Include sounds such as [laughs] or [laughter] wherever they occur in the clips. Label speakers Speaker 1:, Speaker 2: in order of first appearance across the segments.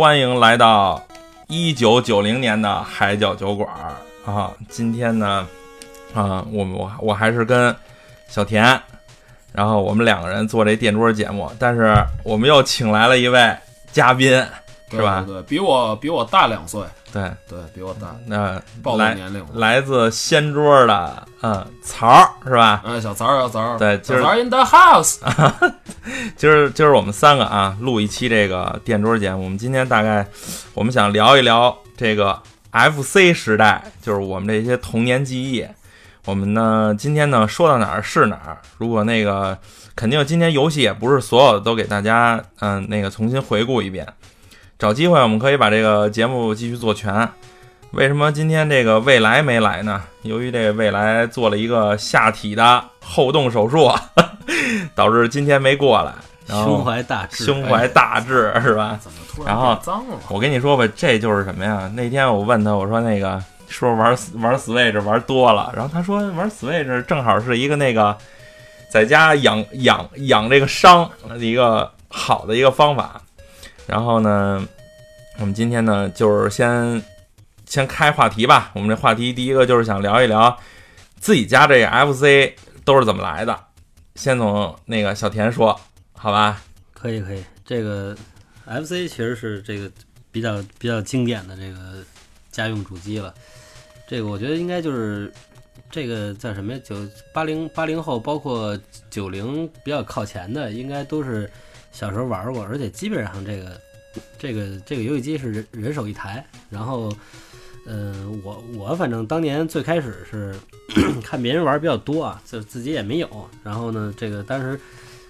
Speaker 1: 欢迎来到一九九零年的海角酒馆儿啊！今天呢，啊，我们我我还是跟小田，然后我们两个人做这电桌节目，但是我们又请来了一位嘉宾，是吧？
Speaker 2: 对，对比我比我大两岁，
Speaker 1: 对，
Speaker 2: 对比我大，
Speaker 1: 那
Speaker 2: 暴露
Speaker 1: 来
Speaker 2: 年龄了。
Speaker 1: 来自掀桌的，嗯，曹儿是吧？
Speaker 2: 嗯，小曹儿，小曹儿，
Speaker 1: 对
Speaker 2: 曹儿 in the house。[laughs] [laughs]
Speaker 1: 今儿今儿我们三个啊，录一期这个电桌节目。我们今天大概我们想聊一聊这个 FC 时代，就是我们这些童年记忆。我们呢，今天呢说到哪儿是哪儿。如果那个肯定今天游戏也不是所有的都给大家嗯、那个重新回顾一遍，找机会我们可以把这个节目继续做全。为什么今天这个未来没来呢？由于这个未来做了一个下体的后动手术，[laughs] [laughs] 导致今天没过来。然后
Speaker 3: 胸怀大志，
Speaker 1: 胸怀大志是吧？
Speaker 2: 怎么突然
Speaker 1: 然后
Speaker 2: 变脏了？
Speaker 1: 我跟你说吧，这就是什么呀？那天我问他，我说那个是不是玩玩 Switch 玩多了？然后他说玩 Switch 正好是一个那个在家养养养这个伤的一个好的一个方法。然后呢，我们今天呢就是先先开话题吧。我们这话题第一个就是想聊一聊自己家这个 FC 都是怎么来的。先从那个小田说，好吧？
Speaker 3: 可以可以。这个 FC 其实是这个比较比较经典的这个家用主机了。这个我觉得应该就是这个叫什么呀？九八零八零后，包括九零比较靠前的，应该都是小时候玩过，而且基本上这个这个这个游戏机是人人手一台。然后，呃，我我反正当年最开始是 [clears throat] 看别人玩比较多啊，就自己也没有。然后呢，这个当时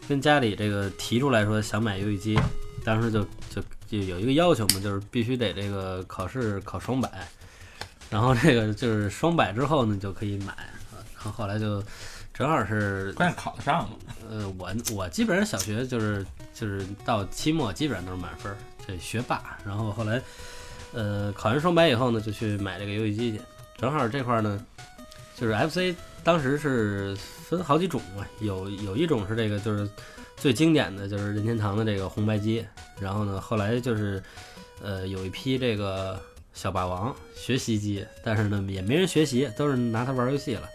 Speaker 3: 跟家里这个提出来说想买游戏机，当时就就就有一个要求嘛，就是必须得这个考试考双百，然后这个就是双百之后呢就可以买，啊然后后来就正好是
Speaker 1: 关键考得上了？
Speaker 3: 呃我我基本上小学就是就是到期末基本上都是满分儿，这学霸，然后后来呃考完双百以后呢就去买这个游戏机去，正好这块儿呢就是 FC 当时是分好几种嘛，有有一种是这个就是最经典的就是任天堂的这个红白机，然后呢后来就是呃有一批这个小霸王学习机，但是呢也没人学习，都是拿它玩游戏了。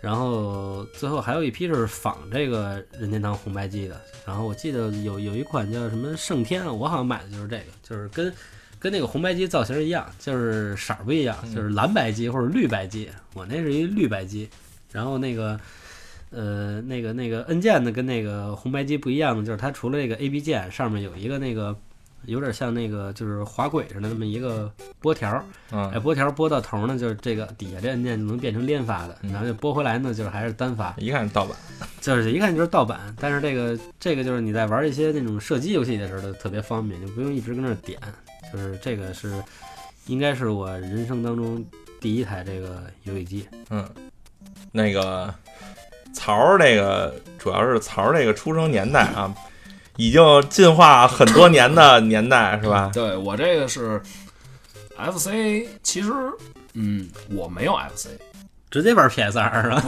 Speaker 3: 然后最后还有一批是仿这个任天堂红白机的，然后我记得有有一款叫什么圣天，我好像买的就是这个，就是跟跟那个红白机造型一样，就是色儿不一样，就是蓝白机或者绿白机，我那是一绿白机，然后那个呃那个那个按键呢跟那个红白机不一样的，就是它除了这个 A B 键上面有一个那个有点像那个就是滑轨似的那么一个拨条儿，哎，
Speaker 1: 嗯，
Speaker 3: 拨条拨到头呢，就是这个底下这按键就能变成连发的，
Speaker 1: 嗯
Speaker 3: 然后就拨回来呢，就是还是单发，
Speaker 1: 一看是盗版。[laughs]
Speaker 3: 就是一看就是盗版。但是这个这个就是你在玩一些那种射击游戏的时候特别方便，就不用一直跟那儿点。就是这个是应该是我人生当中第一台这个游戏机。
Speaker 1: 嗯，那个曹儿这个主要是曹儿这个出生年代啊，已经进化很多年的年代是吧？
Speaker 2: 对我这个是 FC，其实嗯我没有 FC，
Speaker 3: 直接玩 PS 二啊！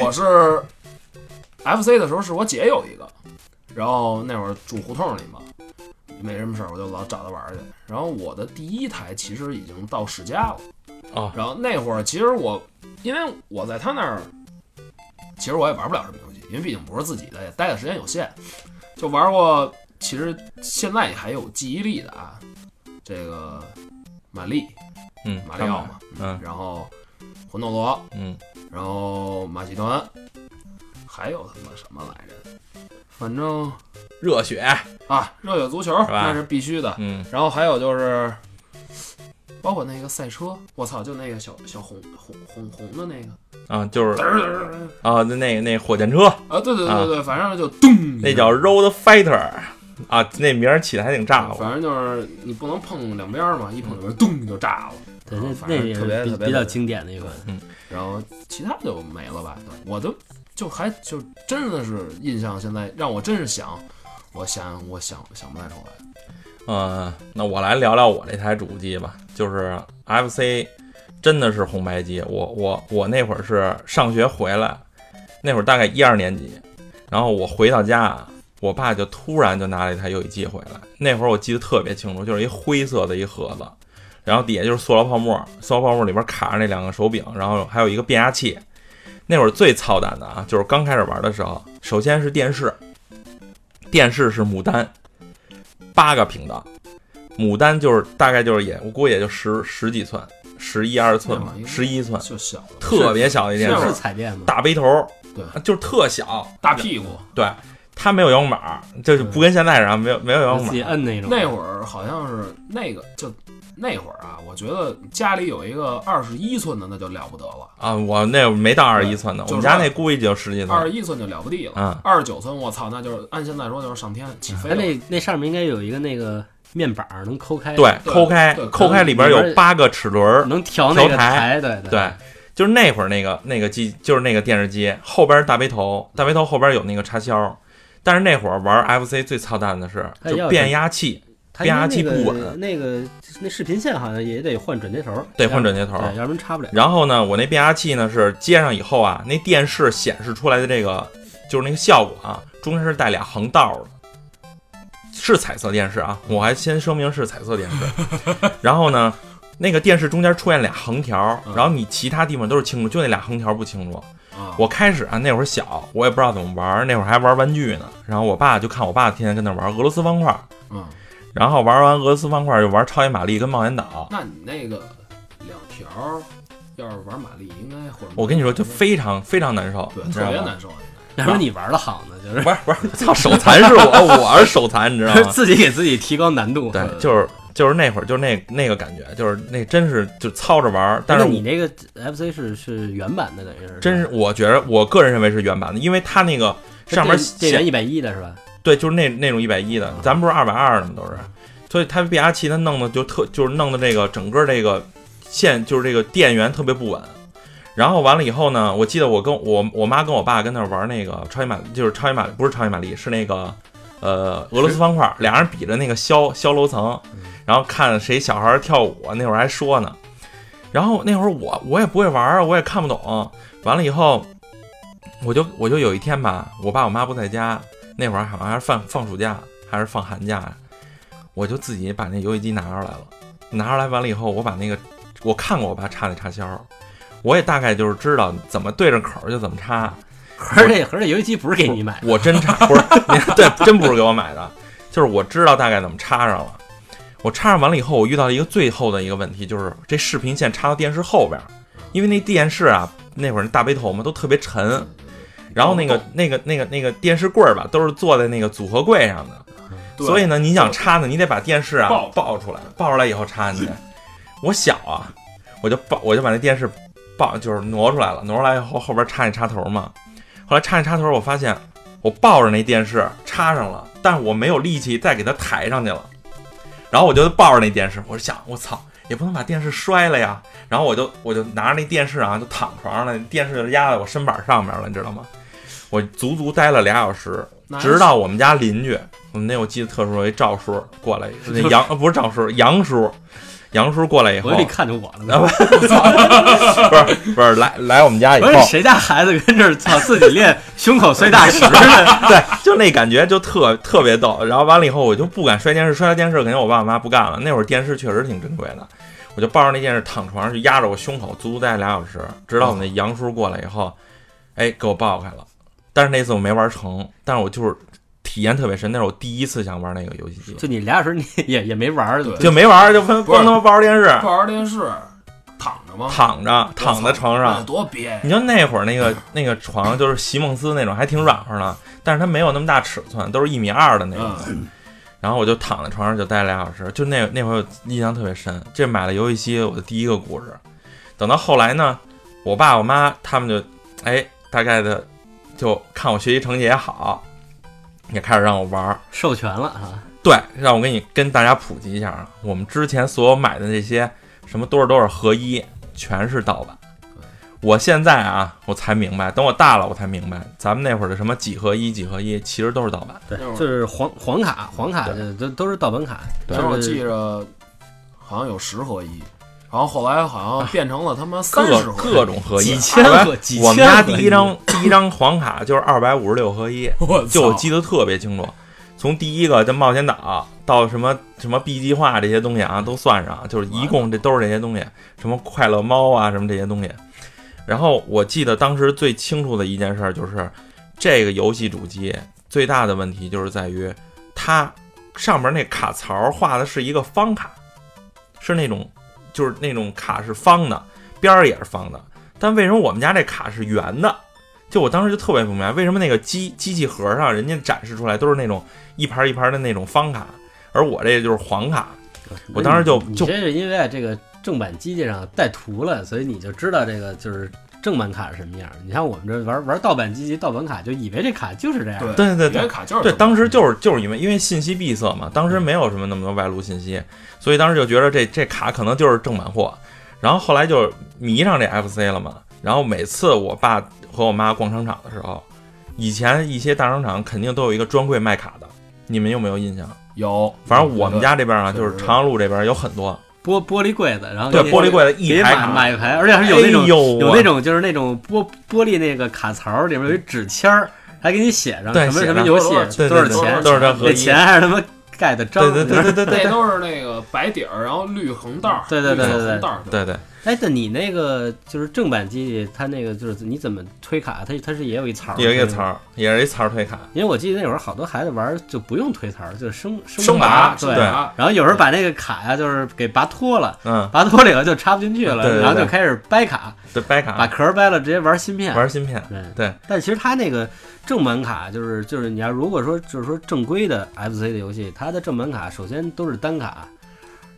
Speaker 2: 我是 FC 的时候是我姐有一个，然后那会儿住胡同里嘛，没什么事儿我就老找他玩去。然后我的第一台其实已经到世嘉了，
Speaker 1: 啊
Speaker 2: 然后那会儿其实我因为我在他那儿，其实我也玩不了什么游戏，因为毕竟不是自己的，也待的时间有限，就玩过。其实现在还有记忆力的啊，这个玛丽、
Speaker 1: 嗯，
Speaker 2: 马里奥嘛，
Speaker 1: 嗯
Speaker 2: 然后魂斗罗，
Speaker 1: 嗯，
Speaker 2: 然后马戏团，还有他妈什么来着？反正
Speaker 1: 热血，
Speaker 2: 啊，热血足球
Speaker 1: 是吧
Speaker 2: 那是必须的。
Speaker 1: 嗯
Speaker 2: 然后还有就是，包括那个赛车，我操，就那个小小红红红红的那个，
Speaker 1: 啊，就是
Speaker 2: 嘚儿嘚儿嘚儿
Speaker 1: 啊，那那那火箭车，
Speaker 2: 啊，对对对对，反正就咚，
Speaker 1: 那叫 Road Fighter 啊，那名儿起的还挺炸乎。
Speaker 2: 反正就是你不能碰两边嘛，一碰两边咚就炸了。
Speaker 3: 对，那
Speaker 2: 啊反正
Speaker 3: 那也
Speaker 2: 特别
Speaker 3: 是比比较
Speaker 2: 特别
Speaker 3: 经典的一款。
Speaker 2: 嗯然后其他就没了吧？对我都就还就真的是印象，现在让我真是想，我想我想想不太出来。
Speaker 1: 嗯，那我来聊聊我这台主机吧，就是 FC，真的是红白机。我我我那会儿是上学回来，那会儿大概一二年级，然后我回到家，我爸就突然就拿了一台游戏机回来。那会儿我记得特别清楚，就是一灰色的一盒子，然后底下就是塑料泡沫，塑料泡沫里边卡着那两个手柄，然后还有一个变压器。那会儿最操蛋的啊，就是刚开始玩的时候，首先是电视，电视是牡丹，八个频道，牡丹就是大概就是也我估计也就十十几寸，十一二寸吧，十一寸，
Speaker 2: 就小的
Speaker 1: 特别小的一电
Speaker 2: 是
Speaker 1: 视
Speaker 3: 是，彩电吗？
Speaker 1: 大背头，
Speaker 2: 对，
Speaker 1: 就是特小，
Speaker 2: 大屁股。
Speaker 1: 对，它没有摇控板，就是不跟现在似的，没有没有摇控
Speaker 3: 自己
Speaker 1: 板。
Speaker 3: 摁那种。
Speaker 2: 那会儿好像是那个，就那会儿啊，我觉得家里有一个二十一寸的那就了不得了，
Speaker 1: 啊，我那没到二十一寸
Speaker 2: 的，
Speaker 1: 我们家那估计就十几寸。
Speaker 2: 二十一寸就了不地了。
Speaker 1: 嗯
Speaker 2: 二十九寸，我操，那就是按现在说就是上天起飞了。
Speaker 3: 那那上面应该有一个那个面板儿能抠开，
Speaker 1: 对，抠开
Speaker 2: 对，
Speaker 1: 抠开里边有八个齿轮儿，
Speaker 3: 能调那个
Speaker 1: 台，
Speaker 3: 对
Speaker 1: 对，就是那会儿那个那个机，就是那个电视机后边大背头，大背头后边有那个插销。但是那会儿玩 FC 最操蛋的是，就变压器
Speaker 3: 它
Speaker 1: 变压器不稳
Speaker 3: 那个那视频线好像也得换转接头，
Speaker 1: 得换转接头。
Speaker 3: 对，要不然插不了。
Speaker 1: 然后呢，我那变压器呢是接上以后啊，那电视显示出来的这个就是那个效果啊，中间是带俩横道的，是彩色电视啊。我还先声明是彩色电视。[laughs] 然后呢，那个电视中间出现俩横条，
Speaker 2: 嗯
Speaker 1: 然后你其他地方都是清楚，就那俩横条不清楚。
Speaker 2: 啊，
Speaker 1: 我开始啊，那会儿小，我也不知道怎么玩，那会儿还玩玩具呢。然后我爸就看我爸天天跟那玩俄罗斯方块，
Speaker 2: 嗯，
Speaker 1: 然后玩完俄罗斯方块就玩超级玛丽跟冒险岛。
Speaker 2: 那你那个两条，要是玩玛丽，应该或者
Speaker 1: 我跟你说，就非常非常难受，
Speaker 2: 对？特别难受。应
Speaker 3: 要不然你玩的好呢，就是
Speaker 1: 不是不是，操，手残是我，我是手残，你知道吗？[laughs]
Speaker 3: 自己给自己提高难度。
Speaker 1: 对，就是就是那会儿，就是那那个感觉，就是那真是就操着玩。但是
Speaker 3: 你那个 FC 是是原版的，等于是
Speaker 1: 真是，我觉得我个人认为是原版的，因为它那个上面显
Speaker 3: 电源一百一的是吧？
Speaker 1: 对，就是那那种一百一的，咱不是二百二的吗？都是，所以它变压器它弄的就特就是弄的这个整个这个线就是这个电源特别不稳。然后完了以后呢，我记得我跟我我妈跟我爸跟那儿玩那个超级玛，就是超级玛不是超级玛丽，是那个呃俄罗斯方块，俩人比着那个消消楼层，然后看谁小孩跳舞，那会儿还说呢。然后那会儿我我也不会玩儿，我也看不懂。完了以后，我就我就有一天吧，我爸我妈不在家，那会儿好像还是放放暑假还是放寒假，我就自己把那游戏机拿出来了。拿出来完了以后，我把那个我看过我爸插那插销，我也大概就是知道怎么对着口儿就怎么插。[laughs]
Speaker 3: 合着这合着这游戏机不是给你买的，
Speaker 1: 我真插不是，对，真不是给我买的，就是我知道大概怎么插上了。我插上完了以后，我遇到一个最后的一个问题，就是这视频线插到电视后边儿，因为那电视啊，那会儿那大背头嘛都特别沉，然后那个那个那个那个电视柜儿吧，都是坐在那个组合柜上的，所以呢，你想插呢，你得把电视啊
Speaker 2: 抱
Speaker 1: 抱出来，抱出来以后插进去。我小啊，我就抱，我就把那电视抱，就是挪出来了，挪出来以后后边插那插头嘛。后来插那插头，我发现我抱着那电视插上了，但是我没有力气再给它抬上去了。然后我就抱着那电视，我就想，我操，也不能把电视摔了呀。然后我就我就拿着那电视啊，就躺床上了，电视就压在我身板上面了，你知道吗？我足足待了俩小时，直到我们家邻居，我们那我记得特殊，一赵叔过来，[laughs] 那杨呃不是赵叔，杨叔，杨叔过来以后，
Speaker 3: 我看见我了
Speaker 1: 不是不是来来我们家以后
Speaker 3: 不，是谁家孩子跟这儿操自己练 [laughs] 胸口碎大石呢？[laughs]
Speaker 1: 对，就那感觉就特特别逗。然后完了以后，我就不敢摔电视，摔了电视肯定我爸我妈不干了。那会儿电视确实挺珍贵的，我就抱着那电视躺床上就压着我胸口，足足待俩小时，直到我那杨叔过来以后，哎，给我抱开了。但是那次我没玩成，但是我就是体验特别深，那是我第一次想玩那个游戏机，
Speaker 3: 就你俩小时你 [laughs] 也也没玩
Speaker 1: 就没玩，就光光他妈抱着电视，
Speaker 2: 抱着电视躺着吗？
Speaker 1: 躺着躺在床上。
Speaker 2: 多憋呀！
Speaker 1: 你就那会儿那个那个床就是席梦思那种，还挺软和的，但是它没有那么大尺寸，都是一米二的那种。
Speaker 2: 嗯，
Speaker 1: 然后我就躺在床上就待了俩小时，就那那会儿印象特别深。这买了游戏机我的第一个故事。等到后来呢，我爸我妈他们就哎大概的就看我学习成绩也好，也开始让我玩儿。
Speaker 3: 授权了啊！
Speaker 1: 对，让我给你跟大家普及一下啊，我们之前所有买的那些什么多少多少合一，全是盗版。我现在啊，我才明白，等我大了我才明白，咱们那会儿的什么几合一、几合一，其实都是盗版。
Speaker 3: 对就是黄黄卡，黄卡
Speaker 1: 对
Speaker 3: 这都都是盗版卡。
Speaker 2: 其实我记着好像有十合一，然后后来好像变成了他妈三十
Speaker 1: 各各种合一，
Speaker 3: 几千
Speaker 1: 后来
Speaker 3: 合几
Speaker 1: 我们家第
Speaker 3: 一
Speaker 1: 一张第一张黄卡就是二百五十六合一，[laughs]
Speaker 2: 我
Speaker 1: 就我记得特别清楚。从第一个这冒险岛到什么什么 B 计划这些东西啊，都算上，就是一共这都是这些东西，什么快乐猫啊，什么这些东西。然后我记得当时最清楚的一件事就是，这个游戏主机最大的问题就是在于它上面那卡槽画的是一个方卡，是那种就是那种卡是方的，边儿也是方的。但为什么我们家这卡是圆的？就我当时就特别不明白，为什么那个机机器盒上人家展示出来都是那种一盘一盘的那种方卡，而我这就是黄卡。我当时就就
Speaker 3: 你这是因为这个正版机器上带图了，所以你就知道这个就是正版卡是什么样。你像我们这玩玩盗版机器、盗版卡，就以为这卡就是这样。
Speaker 2: 对
Speaker 1: 对对对
Speaker 2: 卡就是
Speaker 1: 对，当时就是就是因为因为信息闭塞嘛，当时没有什么那么多外露信息，所以当时就觉得这这卡可能就是正版货。然后后来就迷上这 FC 了嘛。然后每次我爸和我妈逛商场的时候，以前一些大商场肯定都有一个专柜卖卡的，你们有没有印象？
Speaker 2: 有，
Speaker 1: 反正我们家这边啊，就是长阳路这边有很多，
Speaker 3: 玻玻璃柜子，然后
Speaker 1: 对
Speaker 3: 给
Speaker 1: 玻璃柜子一
Speaker 3: 买
Speaker 1: 排卡，
Speaker 3: 买一排，而且还是有那种、
Speaker 1: 哎
Speaker 3: 有那种就是那种玻玻璃那个卡槽里面有一纸签儿，还给你写上什么什么游戏多少钱，
Speaker 1: 都是这合
Speaker 3: 那，钱还是他妈盖的章。
Speaker 1: 对对对对对对
Speaker 2: 那都是那个白底儿，然后绿横道儿，
Speaker 3: 对对对对对
Speaker 1: 对对，
Speaker 3: 哎，但你那个就是正版机器，它那个就是你怎么推卡，它它是也有一槽儿，
Speaker 1: 有一个槽儿，也是一槽儿推卡，
Speaker 3: 因为我记得那会儿好多孩子玩儿就不用推槽儿，就是升
Speaker 2: 升
Speaker 3: 拔，对。然后有时候把那个卡呀，就是给拔脱了，
Speaker 1: 嗯，
Speaker 3: 拔脱了以后就插不进去了，
Speaker 1: 对对对
Speaker 3: 然后就开始掰卡，
Speaker 1: 对，掰卡把
Speaker 3: 壳儿掰了，直接玩芯片。
Speaker 1: 玩芯片，
Speaker 3: 对
Speaker 1: 对。
Speaker 3: 但其实它那个正版卡，就是就是你要如果说就是说正规的 FC 的游戏，它的正版卡首先都是单卡，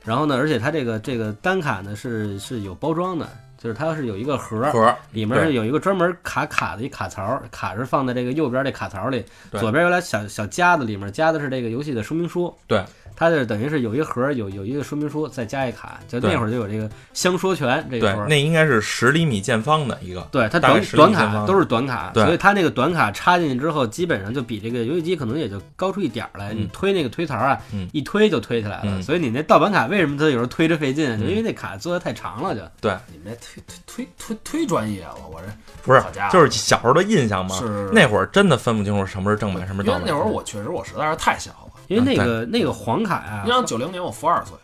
Speaker 3: 然后呢，而且它这个这个单卡呢是是有包装的，就是它是有一个盒儿，
Speaker 1: 盒儿，
Speaker 3: 里面是有一个专门卡卡的一卡槽，卡是放在这个右边这卡槽里，左边有俩小小夹子，里面夹的是这个游戏的说明书。
Speaker 1: 对，
Speaker 3: 它这等于是有一盒有有一个说明书，再加一卡，就那会儿就有这个相说权这个
Speaker 1: 对，。那应该是十厘米见方的一个，
Speaker 3: 对，它短
Speaker 1: 10厘米见方
Speaker 3: 短卡都是短卡，
Speaker 1: 对
Speaker 3: 所以它那个短卡插进去之后，基本上就比这个游戏机可能也就高出一点儿来。
Speaker 1: 嗯
Speaker 3: 你推那个推槽啊，
Speaker 1: 嗯
Speaker 3: 一推就推起来了。
Speaker 1: 嗯
Speaker 3: 所以你那盗版卡为什么它有时候推着费劲啊？就
Speaker 1: 嗯
Speaker 3: 因为那卡做的太长了，就对
Speaker 2: 你们这推推推推推专业了，我这
Speaker 1: 不是
Speaker 2: 好家伙
Speaker 1: 就是小时候的印象嘛。
Speaker 2: 是
Speaker 1: 那会儿真的分不清楚什么是正版，什么是盗版。
Speaker 2: 因为那会儿我确实我实在是太小了。
Speaker 3: 因为那个那个黄卡啊
Speaker 2: 你，想九零年我负二岁，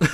Speaker 2: [laughs]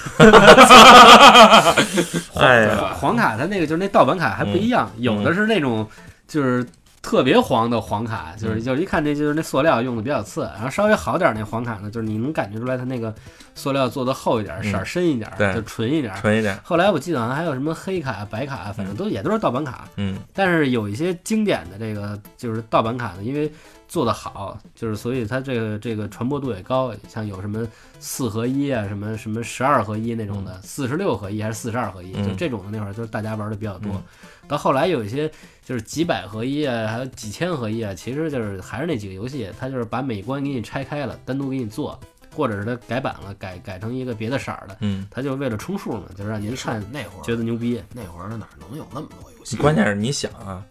Speaker 1: 哎呀，
Speaker 2: 对吧
Speaker 3: 黄卡它那个就是那盗版卡还不一样，
Speaker 1: 嗯
Speaker 3: 有的是那种就是特别黄的黄卡，就是
Speaker 1: 嗯。
Speaker 3: 就是一看这就是那塑料用的比较次，然后稍微好点儿那黄卡呢，就是你能感觉出来它那个塑料做的厚一点色儿深一点儿，
Speaker 1: 对
Speaker 3: 就纯一点儿。
Speaker 1: 纯一点，
Speaker 3: 后来我记得好像还有什么黑卡、白卡，反正都也都是盗版卡，
Speaker 1: 嗯，
Speaker 3: 但是有一些经典的这个就是盗版卡呢，因为做得好，就是所以它这个这个传播度也高，像有什么四合一啊，什么什么十二合一那种的，四十六合一还是四十二合一，
Speaker 1: 嗯
Speaker 3: 就这种的那会儿就是大家玩的比较多。
Speaker 1: 嗯
Speaker 3: 到后来有一些就是几百合一啊，还有几千合一啊，其实就是还是那几个游戏，它就是把每关给你拆开了，单独给你做，或者是它改版了，改改成一个别的色儿的，
Speaker 1: 嗯，
Speaker 3: 它就是为了充数嘛，就是让您看
Speaker 2: 那会儿
Speaker 3: 觉得牛逼。
Speaker 2: 那会儿哪能有那么多游戏？
Speaker 1: 关键是你想啊，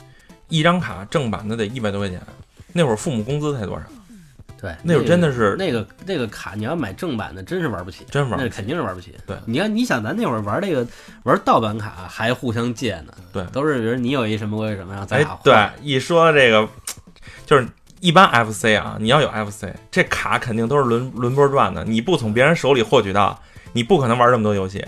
Speaker 1: 一张卡正版的得一百多块钱，那会儿父母工资才多少？
Speaker 3: 对，
Speaker 1: 那会儿真的是
Speaker 3: 那个那个卡，你要买正版的，真是玩不起，
Speaker 1: 真玩
Speaker 3: 那肯定是玩不起。
Speaker 1: 对
Speaker 3: 你要，你想咱那会儿玩这个玩盗版卡还互相借呢，
Speaker 1: 对
Speaker 3: 都是比如你有一什么我有什么，然后咱
Speaker 1: 哎
Speaker 3: 俩，换
Speaker 1: 对，一说这个，就是一般 FC 啊，你要有 FC，这卡肯定都是轮轮波转的，你不从别人手里获取到，你不可能玩这么多游戏。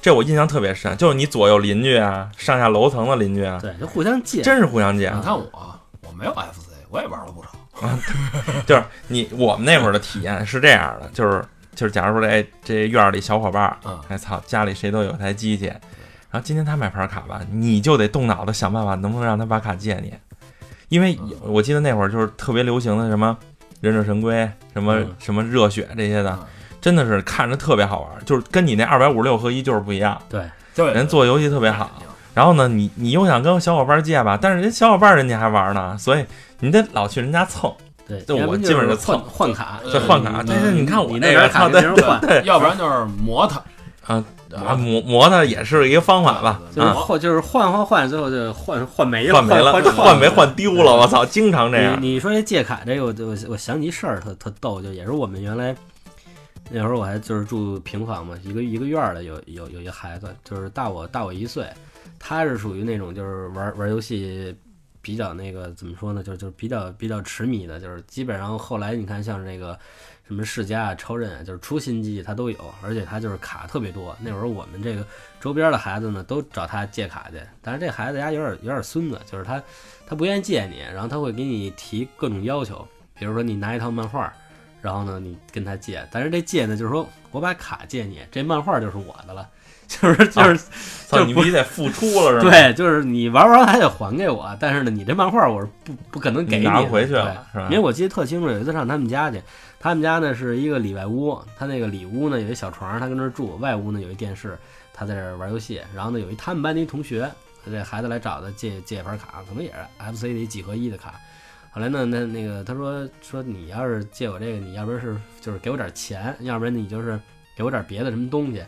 Speaker 1: 这我印象特别深，就是你左右邻居啊，上下楼层的邻居啊，
Speaker 3: 对，就互相借。
Speaker 1: 真是互相借。
Speaker 2: 你看我，我没有 FC，我也玩了不少。[laughs]
Speaker 1: 就是你我们那会儿的体验是这样的，就是就是，假如说这这院儿里小伙伴儿，
Speaker 2: 嗯，
Speaker 1: 哎操，家里谁都有台机器，然后今天他买盘卡吧，你就得动脑子想办法能不能让他把卡借你，因为
Speaker 2: 嗯
Speaker 1: 我记得那会儿就是特别流行的什么忍者神龟，什么、
Speaker 3: 嗯
Speaker 1: 什么热血这些的
Speaker 2: 嗯，
Speaker 1: 真的是看着特别好玩，就是跟你那二百五十六合一就是不一样，
Speaker 3: 对，
Speaker 2: 对，
Speaker 1: 人做游戏特别好。然后呢，你你又想跟小伙伴借吧，但是人小伙伴人家还玩呢，所以你得老去人家蹭，
Speaker 3: 对，
Speaker 1: 就我基本上蹭
Speaker 3: 换卡，
Speaker 2: 呃
Speaker 1: 这换卡。
Speaker 2: 嗯
Speaker 1: 但是你看我
Speaker 3: 那边卡别人换，
Speaker 1: 对，
Speaker 2: 要不然就是磨它，
Speaker 1: 啊啊磨磨它也是一个方法吧，
Speaker 3: 就是
Speaker 1: 啊，
Speaker 3: 换就是换换换，最后就换换没了，
Speaker 1: 换没了，
Speaker 3: 换
Speaker 1: 换没换丢了，我操，经常这样。
Speaker 3: 你你说这借卡这个，我就我我想起一事儿，特特逗，就也是我们原来那会儿我还就是住平房嘛，一个一个院儿的有有有一孩子，就是大我大我一岁，他是属于那种就是玩玩游戏比较那个怎么说呢，就就是比较比较痴迷的，就是基本上后来你看像这个什么世嘉啊、超任啊，就是出新机他都有，而且他就是卡特别多。那会儿我们这个周边的孩子呢，都找他借卡去，但是这孩子家有点有点孙子，就是他他不愿意借你，然后他会给你提各种要求，比如说你拿一套漫画。然后呢，你跟他借，但是这借呢，就是说我把卡借你，这漫画就是我的了，就是就是，
Speaker 1: 操，
Speaker 3: 就不
Speaker 1: 你必须得付出了是 [laughs] 吧？
Speaker 3: 对，就是你玩完还得还给我，但是呢，你这漫画我是不不可能给的
Speaker 1: 你拿回去了是吧
Speaker 3: 因为我记得特清楚，有一次上他们家去，他们家呢是一个里外屋，他那个里屋呢有一小床，他跟那儿住；外屋呢有一电视，他在这儿玩游戏。然后呢，有一他们班的一同学，这孩子来找他借借一盘卡，可能也是 FC 的一几合一的卡。后来呢，那那个他说说你要是借我这个，你要不然是就是给我点钱，要不然你就是给我点别的什么东西。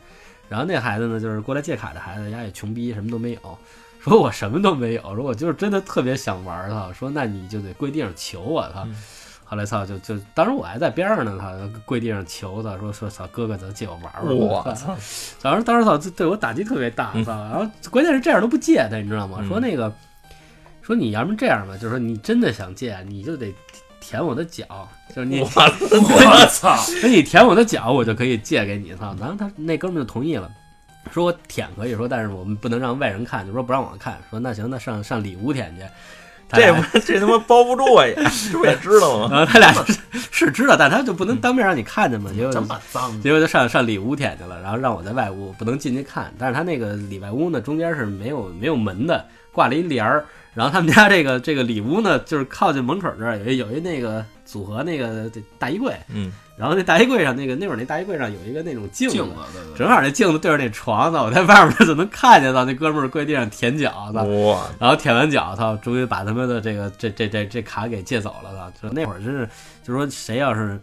Speaker 3: 然后那孩子呢，就是过来借卡的孩子，人家也穷逼，什么都没有。说我什么都没有，说我就是真的特别想玩儿，操！说那你就得跪地上求我，操！
Speaker 1: 嗯
Speaker 3: 后来操，就就当时我还在边上呢，他，跪地上求他，说说操，哥哥，咱借我玩玩。
Speaker 1: 我
Speaker 3: 操！当时当时操，对我打击特别大，
Speaker 1: 嗯
Speaker 3: 操！然后关键是这样都不借他，你知道吗？
Speaker 1: 嗯
Speaker 3: 说那个，说你要不然这样吧，就是说你真的想借，你就得舔我的脚，就是你
Speaker 1: 我 [laughs] [laughs] 操！
Speaker 3: 那你舔我的脚，我就可以借给你，操！然后他那哥们就同意了，说我舔可以说，但是我们不能让外人看，就说不让我看，说那行，那上上里屋舔去。
Speaker 1: 这不这他妈包不住啊也，[laughs] 这不也知道吗？
Speaker 3: 然后他俩是是知道，但他就不能当面让你看见嘛，结果
Speaker 2: 这么脏，
Speaker 3: 结果就上上里屋舔去了，然后让我在外屋不能进去看。但是他那个里外屋呢，中间是没有没有门的，挂了一帘儿。然后他们家这个这个里屋呢，就是靠近门口这儿有一有一那个组合那个这大衣柜，
Speaker 1: 嗯，
Speaker 3: 然后那大衣柜上那个那会儿那大衣柜上有一个那种镜
Speaker 2: 镜子，对对对，
Speaker 3: 正好那镜子对着那床呢，我在外面就能看见到那哥们儿跪地上舔脚，操！
Speaker 1: 哇，
Speaker 3: 然后舔完脚，操，终于把他们的这个这这这这卡给借走了，操！就那会儿真是，就说谁要是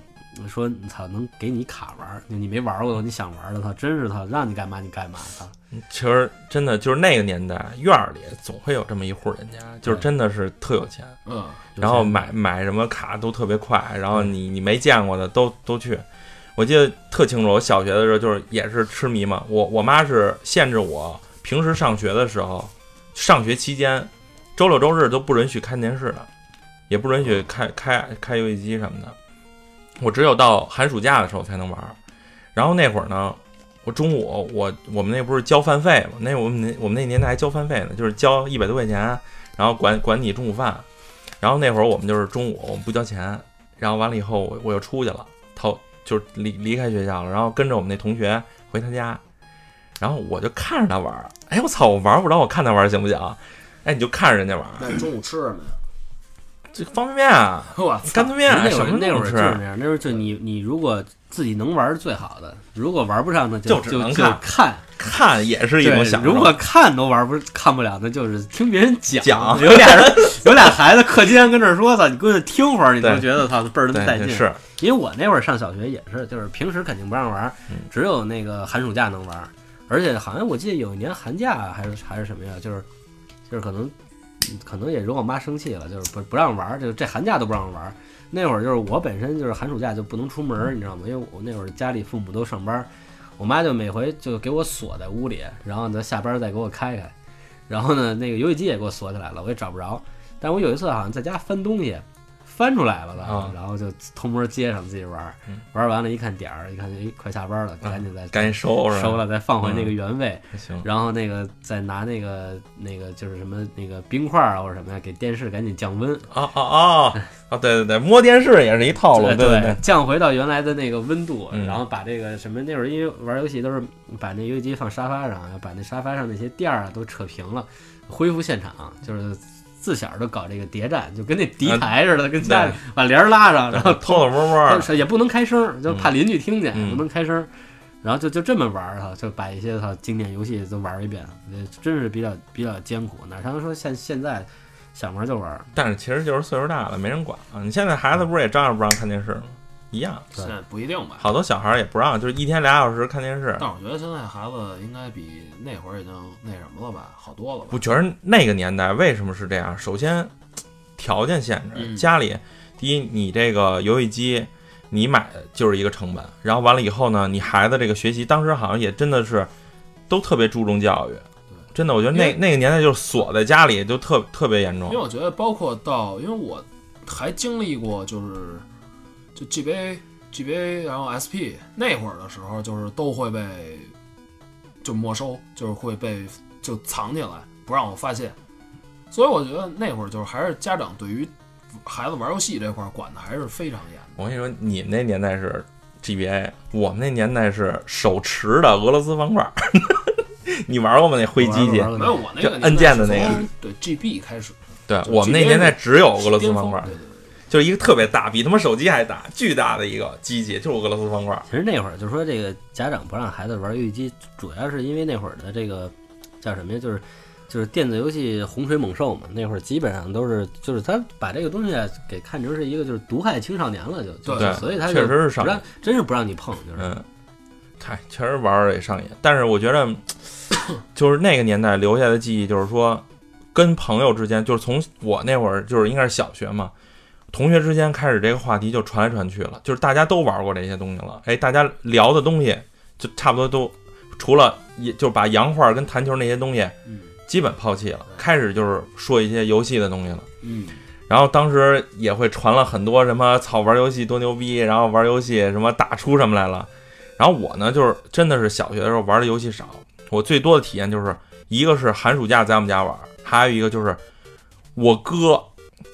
Speaker 3: 说操能给你卡玩儿，你没玩过的，你想玩的，操，真是操，让你干嘛你干嘛，操！
Speaker 1: 其实真的就是那个年代，院儿里总会有这么一户人家，就是真的是特有钱，
Speaker 2: 嗯，
Speaker 1: 然后买买什么卡都特别快，然后你你没见过的都都去。我记得特清楚，我小学的时候就是也是痴迷嘛，我我妈是限制我平时上学的时候，上学期间，周六周日都不允许看电视的，也不允许开开开游戏机什么的，我只有到寒暑假的时候才能玩。然后那会儿呢，我中午我我们那不是交饭费嘛，那我们那我们那年代还交饭费呢，就是交一百多块钱，然后管管你中午饭。然后那会儿我们就是中午我们不交钱，然后完了以后我我又出去了，逃就是离离开学校了，然后跟着我们那同学回他家，然后我就看着他玩儿，哎我操，我玩不着，我看他玩行不行？哎，你就看着人家玩，
Speaker 2: 那中午吃什么？
Speaker 1: 这方便面啊，[laughs]
Speaker 2: 我
Speaker 1: 干脆面啊
Speaker 3: 那会
Speaker 1: 什么
Speaker 3: 儿那会儿，就是那样，那会儿就你你如果自己能玩是最好的，如果玩不上呢，
Speaker 1: 就
Speaker 3: 就
Speaker 1: 看
Speaker 3: 看，
Speaker 1: 看也是一种享受。
Speaker 3: 如果看都玩不看不了，那就是听别人讲。
Speaker 1: 讲
Speaker 3: 有俩人 [laughs] 有俩孩子课间跟这儿说操，你过去听会儿，你都觉得操倍儿带劲。
Speaker 1: 是，
Speaker 3: 因为我那会儿上小学也是，就是平时肯定不让玩，
Speaker 1: 嗯
Speaker 3: 只有那个寒暑假能玩，而且好像我记得有一年寒假还是还是什么呀，就是就是可能嗯可能也惹我妈生气了，就是不不让玩，就这寒假都不让玩。那会儿就是我本身就是寒暑假就不能出门，你知道吗？因为我那会儿家里父母都上班，我妈就每回就给我锁在屋里，然后呢下班再给我开开，然后呢那个游戏机也给我锁起来了，我也找不着。但我有一次好像在家翻东西，翻出来了吧，
Speaker 1: 啊
Speaker 3: 然后就偷摸接上自己玩
Speaker 1: 嗯，
Speaker 3: 玩完了，一看点儿，一看哎快下班了，赶紧再
Speaker 1: 赶紧收？
Speaker 3: 收了，再放回那个原位，
Speaker 1: 行，
Speaker 3: 然后那个再拿那个那个就是什么那个冰块啊或者什么呀，给电视赶紧降温，
Speaker 1: 啊啊啊啊！对对对，摸电视也是一套路，
Speaker 3: 对
Speaker 1: 对对，
Speaker 3: 降回到原来的那个温度，
Speaker 1: 嗯
Speaker 3: 然后把这个什么那会儿因为玩游戏都是把那游戏机放沙发上，把那沙发上那些垫儿啊都扯平了，恢复现场，就是自小都搞这个谍战，就跟那敌台似的，跟家里把帘儿拉上，然后
Speaker 1: 偷偷摸摸
Speaker 3: 也不能开声，就怕邻居听见，
Speaker 1: 嗯
Speaker 3: 不能开声。然后就就这么玩儿哈，就把一些哈经典游戏都玩一遍，呃真是比较比较艰苦。哪像说现现在想玩就玩，
Speaker 1: 但是其实就是岁数大了，没人管了。你现在孩子不是也照样不让看电视吗？一样，
Speaker 2: 现在不一定吧。
Speaker 1: 好多小孩儿也不让，就是一天俩小时看电视。
Speaker 2: 但我觉得现在孩子应该比那会儿已经那什么了吧，好多了吧
Speaker 1: 我？觉得那个年代为什么是这样？首先，条件限制，
Speaker 2: 嗯
Speaker 1: 家里第一，你这个游戏机你买的就是一个成本，然后完了以后呢，你孩子这个学习，当时好像也真的是都特别注重教育，真的，我觉得那那个年代就是锁在家里就特特别严重
Speaker 2: 因为。我觉得包括到，因为我还经历过，就是就 GBA、GBA，然后 SP 那会儿的时候，就是都会被就没收，就是会被就藏起来，不让我发现。所以我觉得那会儿就是还是家长对于孩子玩游戏这块管的还是非常严的。
Speaker 1: 我跟你说，你们那年代是 GBA，我们那年代是手持的俄罗斯方块。你玩过吗？那灰机器？
Speaker 2: 没有我那个
Speaker 1: 按键的那个
Speaker 2: 对 GB 开始，
Speaker 1: 对我们那年代只有俄罗斯方块，
Speaker 2: 对对
Speaker 1: 就是一个特别大，比他妈手机还大，巨大的一个机器，就是俄罗斯方块。
Speaker 3: 其实那会儿就说这个家长不让孩子玩游戏机，主要是因为那会儿的这个叫什么呀？就是就是电子游戏洪水猛兽嘛。那会儿基本上都是就是他把这个东西啊给看成是一个就是毒害青少年了，就就
Speaker 2: 对
Speaker 3: 所以他
Speaker 1: 确实是上瘾
Speaker 3: 不让，真是不让你碰，就是
Speaker 1: 嗯，嗨，确实玩儿也上瘾。但是我觉得，[coughs] 就是那个年代留下的记忆，就是说，跟朋友之间，就是从我那会儿，就是应该是小学嘛，同学之间开始这个话题就传来传去了，就是大家都玩过这些东西了。哎，大家聊的东西就差不多都，除了也就把洋画跟弹球那些东西
Speaker 3: 嗯
Speaker 1: 基本抛弃了，开始就是说一些游戏的东西了。
Speaker 3: 嗯
Speaker 1: 然后当时也会传了很多什么操玩游戏多牛逼，然后玩游戏什么打出什么来了。然后我呢，就是真的是小学的时候玩的游戏少，我最多的体验就是一个是寒暑假在我们家玩，还有一个就是我哥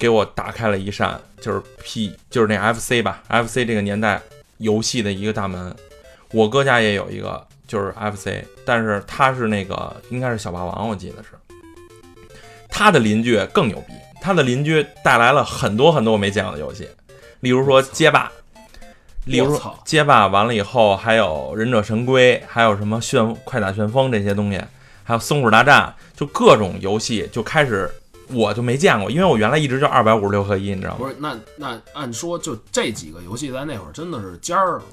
Speaker 1: 给我打开了一扇就是 P 就是那 FC 吧，FC 这个年代游戏的一个大门。我哥家也有一个就是 FC，但是他是那个应该是小霸王，我记得是。他的邻居更牛逼，他的邻居带来了很多很多我没见过的游戏，例如说街霸，例如说街霸完了以后，还有忍者神龟，还有什么旋快打旋风这些东西，还有松鼠大战，就各种游戏就开始我就没见过，因为我原来一直就二百五十六合一，你知道吗？
Speaker 2: 不是，那那按说就这几个游戏在那会儿真的是尖儿了。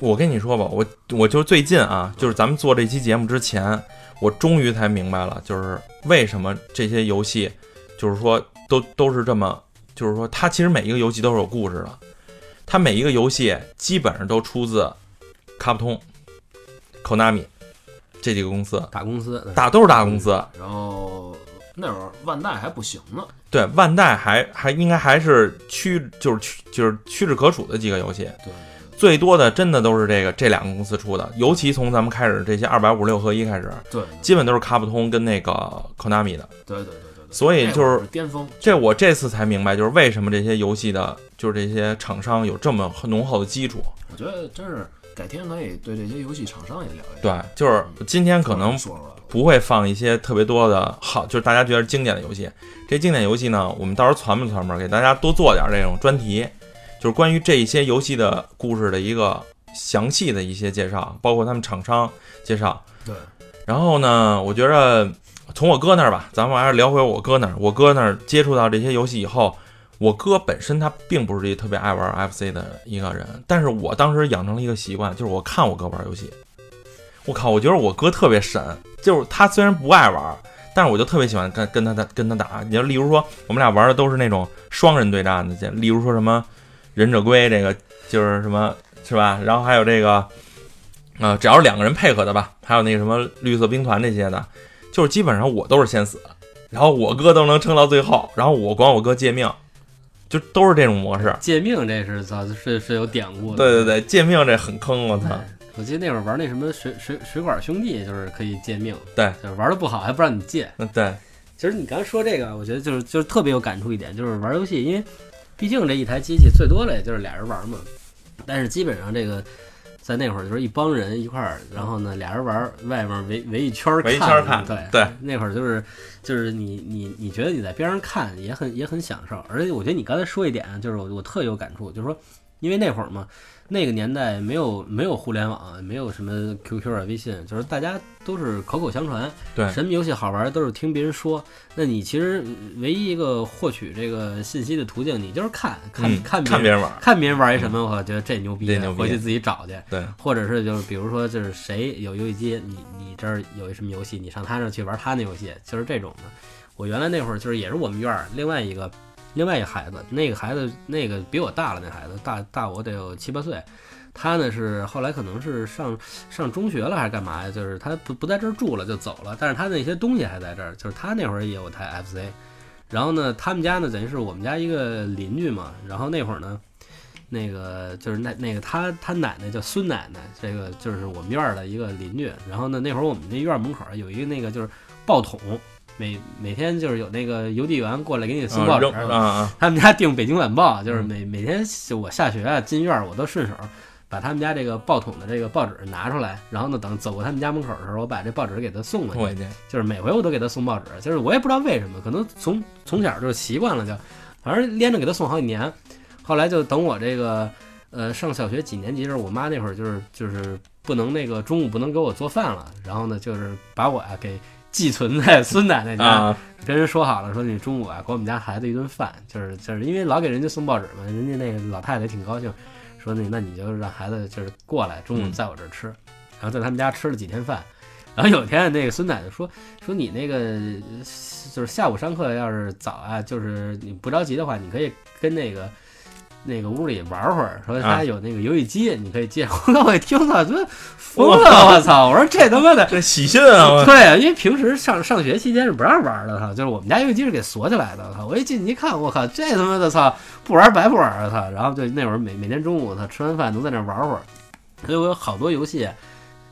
Speaker 1: 我跟你说吧，我我就最近啊，就是咱们做这期节目之前，我终于才明白了，就是为什么这些游戏，就是说都都是这么，就是说它其实每一个游戏都是有故事的，它每一个游戏基本上都出自卡普通、Konami 这几个公司，
Speaker 3: 大公司
Speaker 1: 大都是大公司。
Speaker 2: 然后那会儿万代还不行呢，
Speaker 1: 对，万代还还应该还是屈就是屈就是屈指可数的几个游戏，
Speaker 2: 对
Speaker 1: 最多的真的都是这个这两个公司出的，尤其从咱们开始这些二百五十六合一开始，
Speaker 2: 对
Speaker 1: 基本都是卡普通跟那个 Konami 的。
Speaker 2: 对对对对对，
Speaker 1: 所以就是
Speaker 2: 巅峰。
Speaker 1: 这我这次才明白，就是为什么这些游戏的，就是这些厂商有这么浓厚的基础。
Speaker 2: 我觉得真是改天可以对这些游戏厂商也聊一聊。
Speaker 1: 对，就是今天可能不会放一些特别多的好，就是大家觉得经典的游戏。这经典游戏呢，我们到时候传吧传吧，给大家多做点这种专题，就是关于这一些游戏的故事的一个详细的一些介绍，包括他们厂商介绍。
Speaker 2: 对，
Speaker 1: 然后呢，我觉着从我哥那儿吧，咱们还是聊回我哥那儿。我哥那儿接触到这些游戏以后，我哥本身他并不是一个特别爱玩 FC 的一个人，但是我当时养成了一个习惯，就是我看我哥玩游戏，我靠，我觉得我哥特别神，就是他虽然不爱玩，但是我就特别喜欢跟跟他打跟他打。你就例如说，我们俩玩的都是那种双人对战的，例如说什么忍者龟这个就是什么是吧？然后还有这个，呃，只要是两个人配合的吧，还有那个什么绿色兵团这些的，就是基本上我都是先死，然后我哥都能撑到最后，然后我管我哥借命，就都是这种模式。
Speaker 3: 借命这是早是是有典故的。
Speaker 1: 对对对，借命这很坑，我操！
Speaker 3: 哎我记得那会儿玩那什么水水水管兄弟，就是可以借命，
Speaker 1: 对，
Speaker 3: 就是玩的不好还不让你借。
Speaker 1: 嗯，对，
Speaker 3: 其实你刚才说这个，我觉得就是就是特别有感触一点，就是玩游戏，因为毕竟这一台机器最多了也就是俩人玩嘛，但是基本上这个在那会儿就是一帮人一块儿，然后呢俩人玩，外面围围一圈儿
Speaker 1: 围一圈儿看
Speaker 3: 对
Speaker 1: 对，
Speaker 3: 那会儿就是就是你你你觉得你在边上看也很也很享受，而且我觉得你刚才说一点啊，就是我我特有感触，就是说因为那会儿嘛。那个年代没有没有互联网，没有什么 QQ 啊、微信，就是大家都是口口相传。
Speaker 1: 对
Speaker 3: 什么游戏好玩都是听别人说。那你其实唯一一个获取这个信息的途径，你就是看看
Speaker 1: 嗯
Speaker 3: 看别人
Speaker 1: 看别人玩，
Speaker 3: 看别人玩一什么，我觉得这牛逼
Speaker 1: 这牛，逼
Speaker 3: 回去自己找去。
Speaker 1: 对，
Speaker 3: 或者是就是比如说就是谁有游戏机，你你这儿有一什么游戏，你上他那儿去玩他那游戏，就是这种的。我原来那会儿就是也是我们院儿另外一个另外一孩子，那个孩子那个比我大了，那孩子大大我得有七八岁。他呢是后来可能是上上中学了还是干嘛呀？就是他不不在这儿住了就走了，但是他那些东西还在这儿。就是他那会儿也有台 FC，然后呢，他们家呢等于是我们家一个邻居嘛。然后那会儿呢，那个就是那那个他他奶奶叫孙奶奶，这个就是我们院儿的一个邻居。然后呢，那会儿我们那院门口有一个那个就是报桶，每每天就是有那个邮递员过来给你送报纸。他们家订《北京晚报》，就是
Speaker 1: 嗯
Speaker 3: 每每天就我下学啊进院儿，我都顺手把他们家这个报桶的这个报纸拿出来，然后呢，等走过他们家门口的时候，我把这报纸给他送过去，就是每回我都给他送报纸，就是我也不知道为什么，可能从从小就习惯了就，反正连着给他送好几年。后来就等我这个呃上小学几年级的时候，我妈那会儿就是就是不能那个中午不能给我做饭了，然后呢就是把我呀、给寄存在孙奶奶家。
Speaker 1: 啊，
Speaker 3: 跟人说好了，说你中午啊给我们家孩子一顿饭，就是就是因为老给人家送报纸嘛，人家那个老太太挺高兴，说那那你就让孩子就是过来中午
Speaker 1: 嗯
Speaker 3: 在我这儿吃，然后在他们家吃了几天饭，然后有一天那个孙奶奶说说你那个呃就是下午上课要是早啊，就是你不着急的话，你可以跟那个。那个屋里玩会儿，说他
Speaker 1: 啊
Speaker 3: 有那个游戏机，你可以借。[laughs] 我我一听操，这疯了！我操！我说这他妈的，
Speaker 1: 这喜讯啊！
Speaker 3: 对啊，因为平时上上学期间是不让玩的，操，就是我们家游戏机是给锁起来的，操，我一进去一看，我靠，这他妈的操，不玩白不玩啊，操，然后就那会儿每每天中午，他，吃完饭都在那玩会儿，所以我有好多游戏，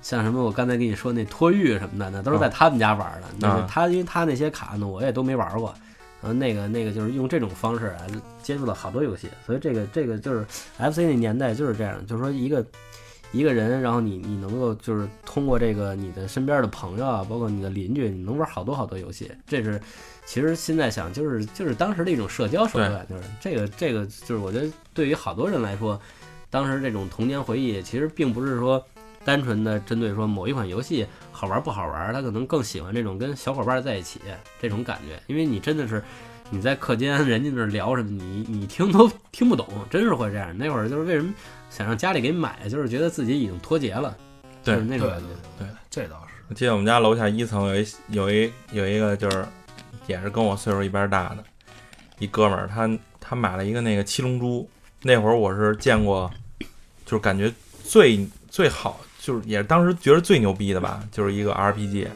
Speaker 3: 像什么我刚才跟你说那托育什么的，那都是在他们家玩的，那是
Speaker 1: 啊
Speaker 3: 他因为他那些卡呢，我也都没玩过。然后那个那个就是用这种方式啊，接触了好多游戏，所以这个这个就是 FC 那年代就是这样，就是说一个一个人，然后你你能够就是通过这个你的身边的朋友啊，包括你的邻居，你能玩好多好多游戏。这是其实现在想就是就是当时的一种社交手段，就是这个这个就是我觉得对于好多人来说，当时这种童年回忆其实并不是说单纯的针对说某一款游戏好玩不好玩，他可能更喜欢这种跟小伙伴在一起这种感觉，因为你真的是。你在课间人家那儿聊什么，你 [laughs] 你听都听不懂，真是会这样。那会儿就是为什么想让家里给买，就是觉得自己已经脱节了，
Speaker 1: 对
Speaker 3: 那种感觉。
Speaker 2: 对，这倒是。
Speaker 1: 我记得我们家楼下一层有一有一有一个就是也是跟我岁数一边大的一哥们儿，他他买了一个那个七龙珠，那会儿我是见过，就是感觉最最好，就是也是当时觉得最牛逼的吧，就是一个 RPG，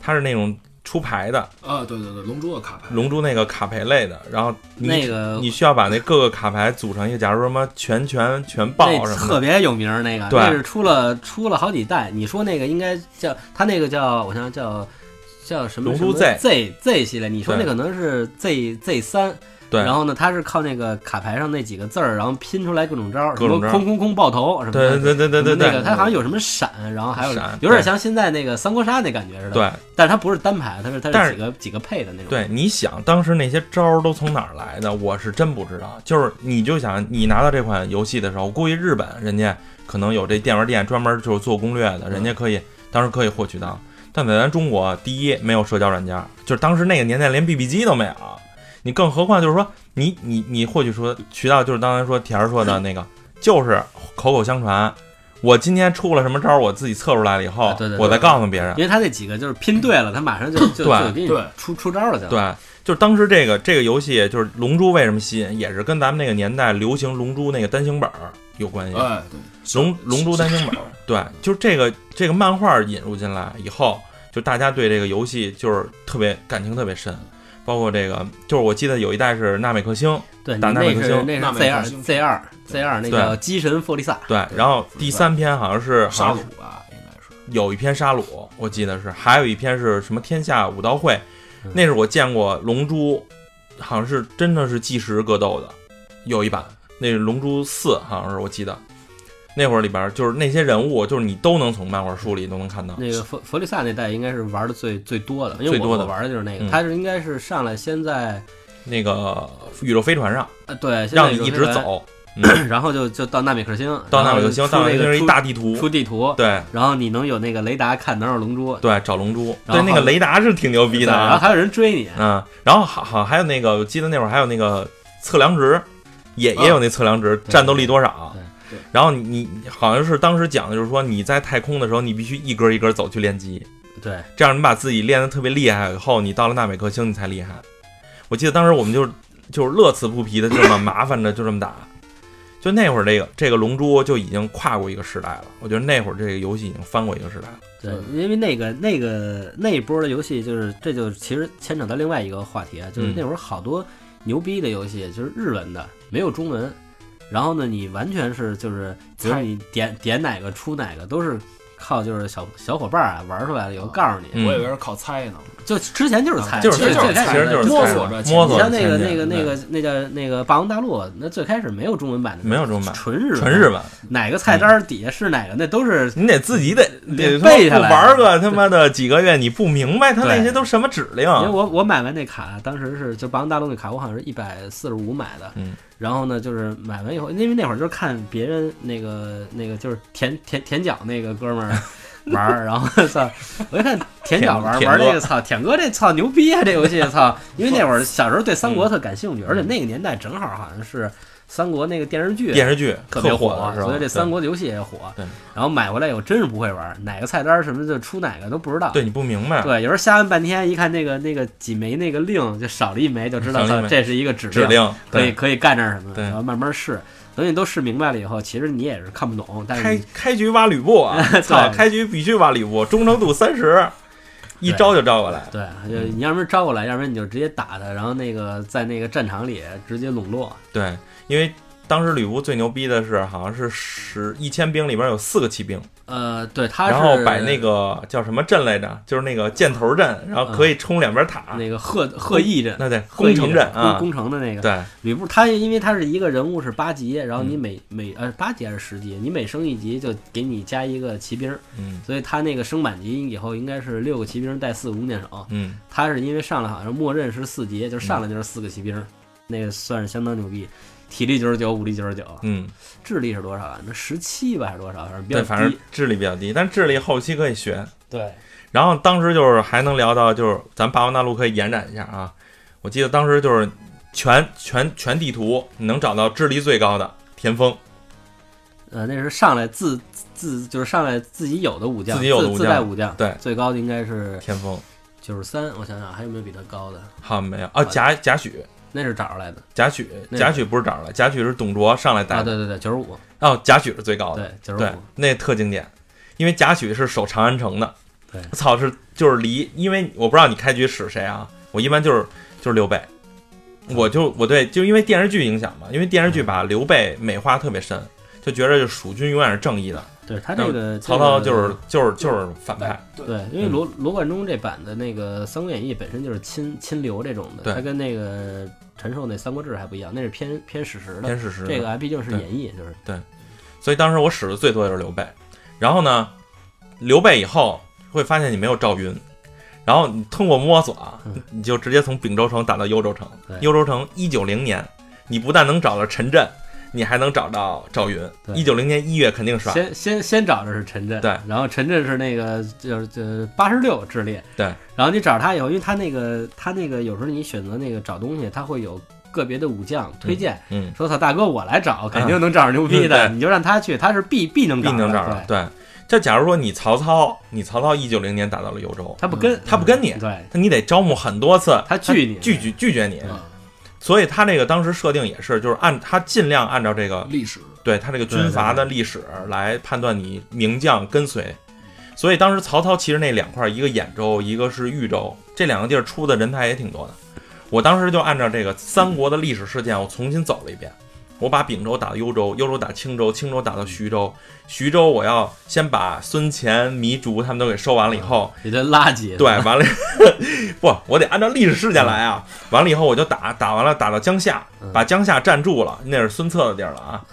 Speaker 1: 它是那种出牌的
Speaker 2: 啊，对对对，龙珠的卡牌，
Speaker 1: 龙珠那个卡牌类的，然后你
Speaker 3: 那个
Speaker 1: 你需要把那各个卡牌组成一个，假如什么全全全爆
Speaker 3: 那
Speaker 1: 什么的，
Speaker 3: 特别有名儿，那个
Speaker 1: 对
Speaker 3: 那是出了出了好几代。你说那个应该叫它那个叫我想想叫叫什么
Speaker 1: 龙珠
Speaker 3: 什么
Speaker 1: Z
Speaker 3: Z Z 系列，你说那可能是 Z Z 三。
Speaker 1: 对
Speaker 3: 然后呢，他是靠那个卡牌上那几个字儿，然后拼出来各种招儿，什么空空空爆头什么的。
Speaker 1: 对对对对对对
Speaker 3: 那个它好像有什么闪，然后还有
Speaker 1: 闪
Speaker 3: 有点
Speaker 1: 对
Speaker 3: 像现在那个三国杀那感觉似的。，
Speaker 1: 对。
Speaker 3: 但是它不是单排，它是它
Speaker 1: 是
Speaker 3: 是几个几个配的那种。
Speaker 1: 对，你想当时那些招儿都从哪儿来的？我是真不知道。就是你就想你拿到这款游戏的时候，我估计日本人家可能有这电玩店专门就是做攻略的，人家可以当时可以获取到。但在咱中国，第一没有社交软件，就是当时那个年代连 BB 机都没有，你更何况就是说你你你或许说渠道就是刚才说田儿说的那个，就是口口相传。我今天出了什么招儿，我自己测出来了以后，
Speaker 3: 啊对对对
Speaker 1: 我再告诉别人。
Speaker 3: 因为他那几个就是拼对了，他马上就就
Speaker 1: 对
Speaker 3: 就给你出出招了就。
Speaker 1: 对，就是当时这个这个游戏，就是《龙珠》为什么吸引，也是跟咱们那个年代流行《龙珠》那个单行本儿有关系。
Speaker 2: 哎，对，
Speaker 1: 龙龙珠单行本儿，对，就是这个这个漫画引入进来以后，就大家对这个游戏就是特别感情特别深，包括这个，就是我记得有一代是纳美克星，
Speaker 3: 对，
Speaker 1: 打纳
Speaker 3: 那
Speaker 1: 美克星
Speaker 3: 是那是
Speaker 2: 纳美
Speaker 3: Z 二
Speaker 2: 克星
Speaker 3: Z 二 Z 二那
Speaker 1: 对
Speaker 3: 叫机神弗利萨。
Speaker 1: 对，然后第三篇好像是
Speaker 2: 杀
Speaker 1: 好像
Speaker 2: 戮吧，应该是。
Speaker 1: 有一篇沙鲁，我记得是，还有一篇是什么天下武道会，
Speaker 3: 嗯
Speaker 1: 那是我见过龙珠，好像是真的是计时格斗的，有一版，那是龙珠四，好像是我记得，那会儿里边就是那些人物，就是你都能从漫画书里都能看到，
Speaker 3: 那个弗弗利萨那代应该是玩的最最多的，因为
Speaker 1: 最多的
Speaker 3: 我我玩的就是那个，
Speaker 1: 嗯
Speaker 3: 他是应该是上来先在
Speaker 1: 那个宇宙飞船上
Speaker 3: 呃对，
Speaker 1: 让你一直走，[clears throat]
Speaker 3: 然后就就到纳米克星，
Speaker 1: 到纳米克星，
Speaker 3: 然后就出那个
Speaker 1: 一大地图，
Speaker 3: 出出地图，
Speaker 1: 对
Speaker 3: 然后你能有那个雷达看能有龙珠，
Speaker 1: 对，找龙珠，对，那个雷达是挺牛逼的啊，
Speaker 3: 然后还有人追你，
Speaker 1: 嗯，然后好好还有那个，我记得那会儿还有那个测量值，也也有那测量值，
Speaker 3: 对
Speaker 1: 战斗力多少
Speaker 3: 对
Speaker 2: 对。
Speaker 1: 然后你你好像是当时讲的就是说你在太空的时候，你必须一格一格走去练级，
Speaker 3: 对，
Speaker 1: 这样你把自己练得特别厉害以后，你到了纳美克星你才厉害。我记得当时我们就就是乐此不疲的就这么麻烦着就这么打，就那会儿这个这个龙珠就已经跨过一个时代了，我觉得那会儿这个游戏已经翻过一个时代了。
Speaker 3: 对，因为那个那个那一波的游戏，就是这就其实牵扯到另外一个话题啊，就是
Speaker 1: 嗯
Speaker 3: 那会儿好多牛逼的游戏，就是日文的，没有中文，然后呢，你完全是就是，比如
Speaker 2: 猜
Speaker 3: 你点点哪个出哪个，都是靠就是小小伙伴啊玩出来的，有告诉你，
Speaker 1: 嗯。
Speaker 2: 我以为是靠猜呢。
Speaker 3: 就之前就是猜，
Speaker 1: 就是
Speaker 3: 最最开始
Speaker 1: 就是
Speaker 2: 摸索着
Speaker 1: 摸索着
Speaker 3: 你像那个那个那个那叫那个霸王大陆，那最开始没有中文版的，
Speaker 1: 没有中文版
Speaker 3: 纯日
Speaker 1: 纯日文，
Speaker 3: 哪个菜单底下是哪个，那都是
Speaker 1: 你得自己得得
Speaker 3: 背下来
Speaker 1: 不玩个他妈的几个月，你不明白他那些都什么指令。
Speaker 3: 因为我我买完那卡，当时是就霸王大陆那卡，我好像是一百四十五买的。
Speaker 1: 嗯，
Speaker 3: 然后呢，就是买完以后，因为那会儿就是看别人那个那个就是舔舔舔脚那个哥们儿玩儿，然后操，[laughs] 我一看舔脚玩玩这个操，舔哥这操牛逼啊，这游戏操！[laughs] 因为那会儿小时候对三国特感兴趣，而且那个年代正好好像是三国那个电视剧
Speaker 1: 电视剧
Speaker 3: 特别
Speaker 1: 火？
Speaker 3: 所以这三国的游戏也火。
Speaker 1: 对，
Speaker 3: 然后买回来以后真是不会玩，哪个菜单什么就出哪个都不知道。
Speaker 1: 对你不明白，
Speaker 3: 对，有时候瞎按半天，一看那个那个几枚那个令，就少了一枚，就知道这是一个指
Speaker 1: 指令
Speaker 3: 可以可以干点什么，
Speaker 1: 对
Speaker 3: 然后慢慢试。等你都试明白了以后，其实你也是看不懂，但是
Speaker 1: 开开局挖吕布啊！[laughs] 操，
Speaker 3: 对
Speaker 1: 开局必须挖吕布，忠诚度三十，一招就招过来。
Speaker 3: 对，就你要不然招过来，要不然你就直接打他，然后那个在那个战场里直接笼络。
Speaker 1: 对，因为当时吕布最牛逼的是，好像是十一千兵里边有四个骑兵，
Speaker 3: 呃，对，他是
Speaker 1: 然后摆那个叫什么阵来着？就是那个箭头阵，然后可以冲两边塔。
Speaker 3: 那个贺贺义阵，
Speaker 1: 那对，攻城阵
Speaker 3: 攻
Speaker 1: 啊，
Speaker 3: 攻城的那个
Speaker 1: 对，
Speaker 3: 吕布，他因为他是一个人物是八级，然后你
Speaker 1: 嗯
Speaker 3: 每每呃八级还是十级，你每升一级就给你加一个骑兵，
Speaker 1: 嗯
Speaker 3: 所以他那个升满级以后应该是六个骑兵带四个弓箭手。
Speaker 1: 嗯，
Speaker 3: 他是因为上来好像默认是四级，就是上来就是四个骑兵，那个算是相当牛逼。体力九十九，武力九十九，
Speaker 1: 嗯，
Speaker 3: 智力是多少啊？那十七吧还是多少？反正比较
Speaker 1: 对，反正
Speaker 3: 低。
Speaker 1: 智力比较低，但智力后期可以学。
Speaker 3: 对，
Speaker 1: 然后当时就是还能聊到，就是咱霸王大陆可以延展一下啊。我记得当时就是全全全地图，你能找到智力最高的田丰，
Speaker 3: 呃，那是上来自自就是上来自己有的武将，
Speaker 1: 自己有的
Speaker 3: 自自
Speaker 1: 武将
Speaker 3: 带武将，
Speaker 1: 对
Speaker 3: 最高的应该是
Speaker 1: 田丰
Speaker 3: 九十三。我想想还有没有比他高的？
Speaker 1: 好像没有啊，贾贾诩，
Speaker 3: 那是找出来的
Speaker 1: 贾诩，贾诩不是找出来，贾诩是董卓上来带
Speaker 3: 啊，
Speaker 1: 的，
Speaker 3: 对对对，九十五，
Speaker 1: 哦，贾诩是最高的，
Speaker 3: 对九十五，，
Speaker 1: 那特经典，因为贾诩是守长安城的，
Speaker 3: 对。
Speaker 1: 操是就是离，因为我不知道你开局使谁啊，我一般就是就是刘备，我就我对就因为电视剧影响嘛，因为电视剧把刘备美化特别深，就觉着就蜀军永远是正义的，
Speaker 3: 对他这个
Speaker 1: 曹操就是就是就是反派，
Speaker 3: 对，因为罗罗贯中这版的那个《三国演义》本身就是亲亲刘这种的，他跟那个陈寿那《三国志》还不一样，那是偏偏史实的。
Speaker 1: 偏史实的。
Speaker 3: 这个还毕竟是演义，就是对
Speaker 1: 所以当时我使的最多就是刘备，然后呢，刘备以后会发现你没有赵云，然后你通过摸索你就直接从丙州城打到幽州城。幽州城一九零年，你不但能找到陈震，你还能找到赵云。一九零年一月肯定刷，
Speaker 3: 先先先找的是陈震，
Speaker 1: 对，
Speaker 3: 然后陈震是那个就是就八十六智力，
Speaker 1: 对，
Speaker 3: 然后你找他以后，因为他那个他那个有时候你选择那个找东西，他会有个别的武将推荐，
Speaker 1: 嗯，
Speaker 3: 说他大哥我来找，肯定能找着牛逼的，
Speaker 1: 嗯
Speaker 3: 你就让他去，他是必必能
Speaker 1: 必能找
Speaker 3: 着
Speaker 1: 着。，对，就假如说你曹操，你曹操一九零年打到了幽州，
Speaker 3: 他不跟
Speaker 1: 他不跟你
Speaker 3: 对，
Speaker 1: 那你得招募很多次，
Speaker 3: 他拒你。
Speaker 1: 拒拒拒绝你。
Speaker 2: 嗯
Speaker 1: 所以他这个当时设定也是，就是按他尽量按照这个
Speaker 2: 历史
Speaker 1: 对他这个军阀的历史来判断你名将跟随。所以当时曹操其实那两块，一个兖州，一个是豫州，这两个地儿出的人才也挺多的。我当时就按照这个三国的历史事件，我重新走了一遍。我把丙州打到幽州，幽州打青州，青州打到徐州，徐州我要先把孙乾、糜竺他们都给收完了以后，
Speaker 3: 你这垃圾，
Speaker 1: 对，完了，[laughs] 不，我得按照历史事件来啊。完了以后我就打，打完了打到江夏，把江夏占住了，那是孙策的地儿了啊。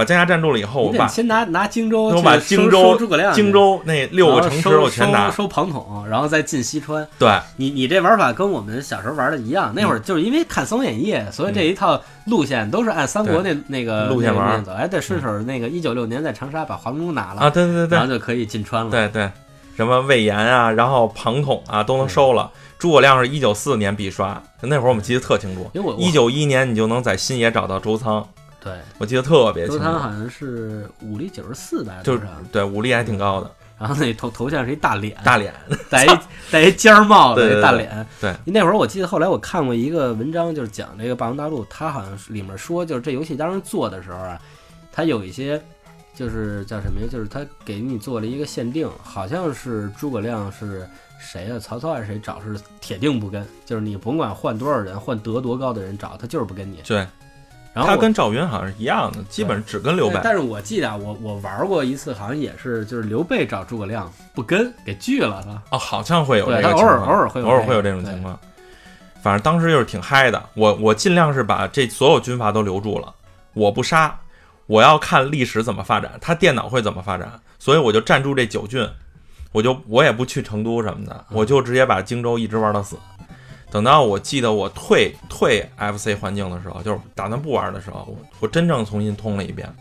Speaker 3: 嗯，
Speaker 1: 把江夏占住了以后，我
Speaker 3: 你
Speaker 1: 把
Speaker 3: 先拿拿荆州
Speaker 1: 我把荆州
Speaker 3: 收诸葛亮，
Speaker 1: 荆州那六个城池我全拿
Speaker 3: 收。庞统，然后再进西川。
Speaker 1: 对，
Speaker 3: 你你这玩法跟我们小时候玩的一样，那会儿
Speaker 1: 嗯
Speaker 3: 就是因为看《三国演义》，所以这一套路线都是按三国那那个
Speaker 1: 路线玩
Speaker 3: 那个走。哎，对，顺手那个一九六年在长沙把黄忠拿了，
Speaker 1: 啊，对对对对
Speaker 3: 然后就可以进川了。
Speaker 1: 对对，什么魏延啊，然后庞统啊都能收了。诸葛亮是一九四年必刷，那会儿我们记得特清楚。一九一年你就能在新野找到周仓，
Speaker 3: 对
Speaker 1: 我记得特别
Speaker 3: 周
Speaker 1: 清楚。
Speaker 3: 仓好像是武力九十四吧，
Speaker 1: 就
Speaker 3: 多少？
Speaker 1: 对武力还挺高的，
Speaker 3: 然后那头头像是一大脸，
Speaker 1: 大脸。
Speaker 3: 戴一 [laughs] 戴一尖儿帽子，
Speaker 1: 对对对
Speaker 3: 那大脸。
Speaker 1: 对，
Speaker 3: 那会儿我记得后来我看过一个文章，就是讲这个《霸王大陆》，它好像是里面说，就是这游戏当时做的时候啊，它有一些就是叫什么呀？就是它给你做了一个限定，好像是诸葛亮是谁呀、曹操还是谁找是铁定不跟，就是你甭管换多少人，换德多高的人找他就是不跟你。
Speaker 1: 对，
Speaker 3: 然后
Speaker 1: 他跟赵云好像是一样的，基本只跟刘备。
Speaker 3: 但是我记得啊我我玩过一次，好像也是就是刘备找诸葛亮不跟，给拒了他。
Speaker 1: 哦，好像会有这
Speaker 3: 对
Speaker 1: 个情况，
Speaker 3: 偶尔偶尔会有
Speaker 1: 偶尔会有这种情况。反正当时就是挺嗨的，我我尽量是把这所有军阀都留住了，我不杀，我要看历史怎么发展，他电脑会怎么发展，所以我就站住这九郡，我就我也不去成都什么的，
Speaker 3: 嗯
Speaker 1: 我就直接把荆州一直玩到死。等到我记得我退退 FC 环境的时候，就是打算不玩的时候，我我真正重新通了一遍。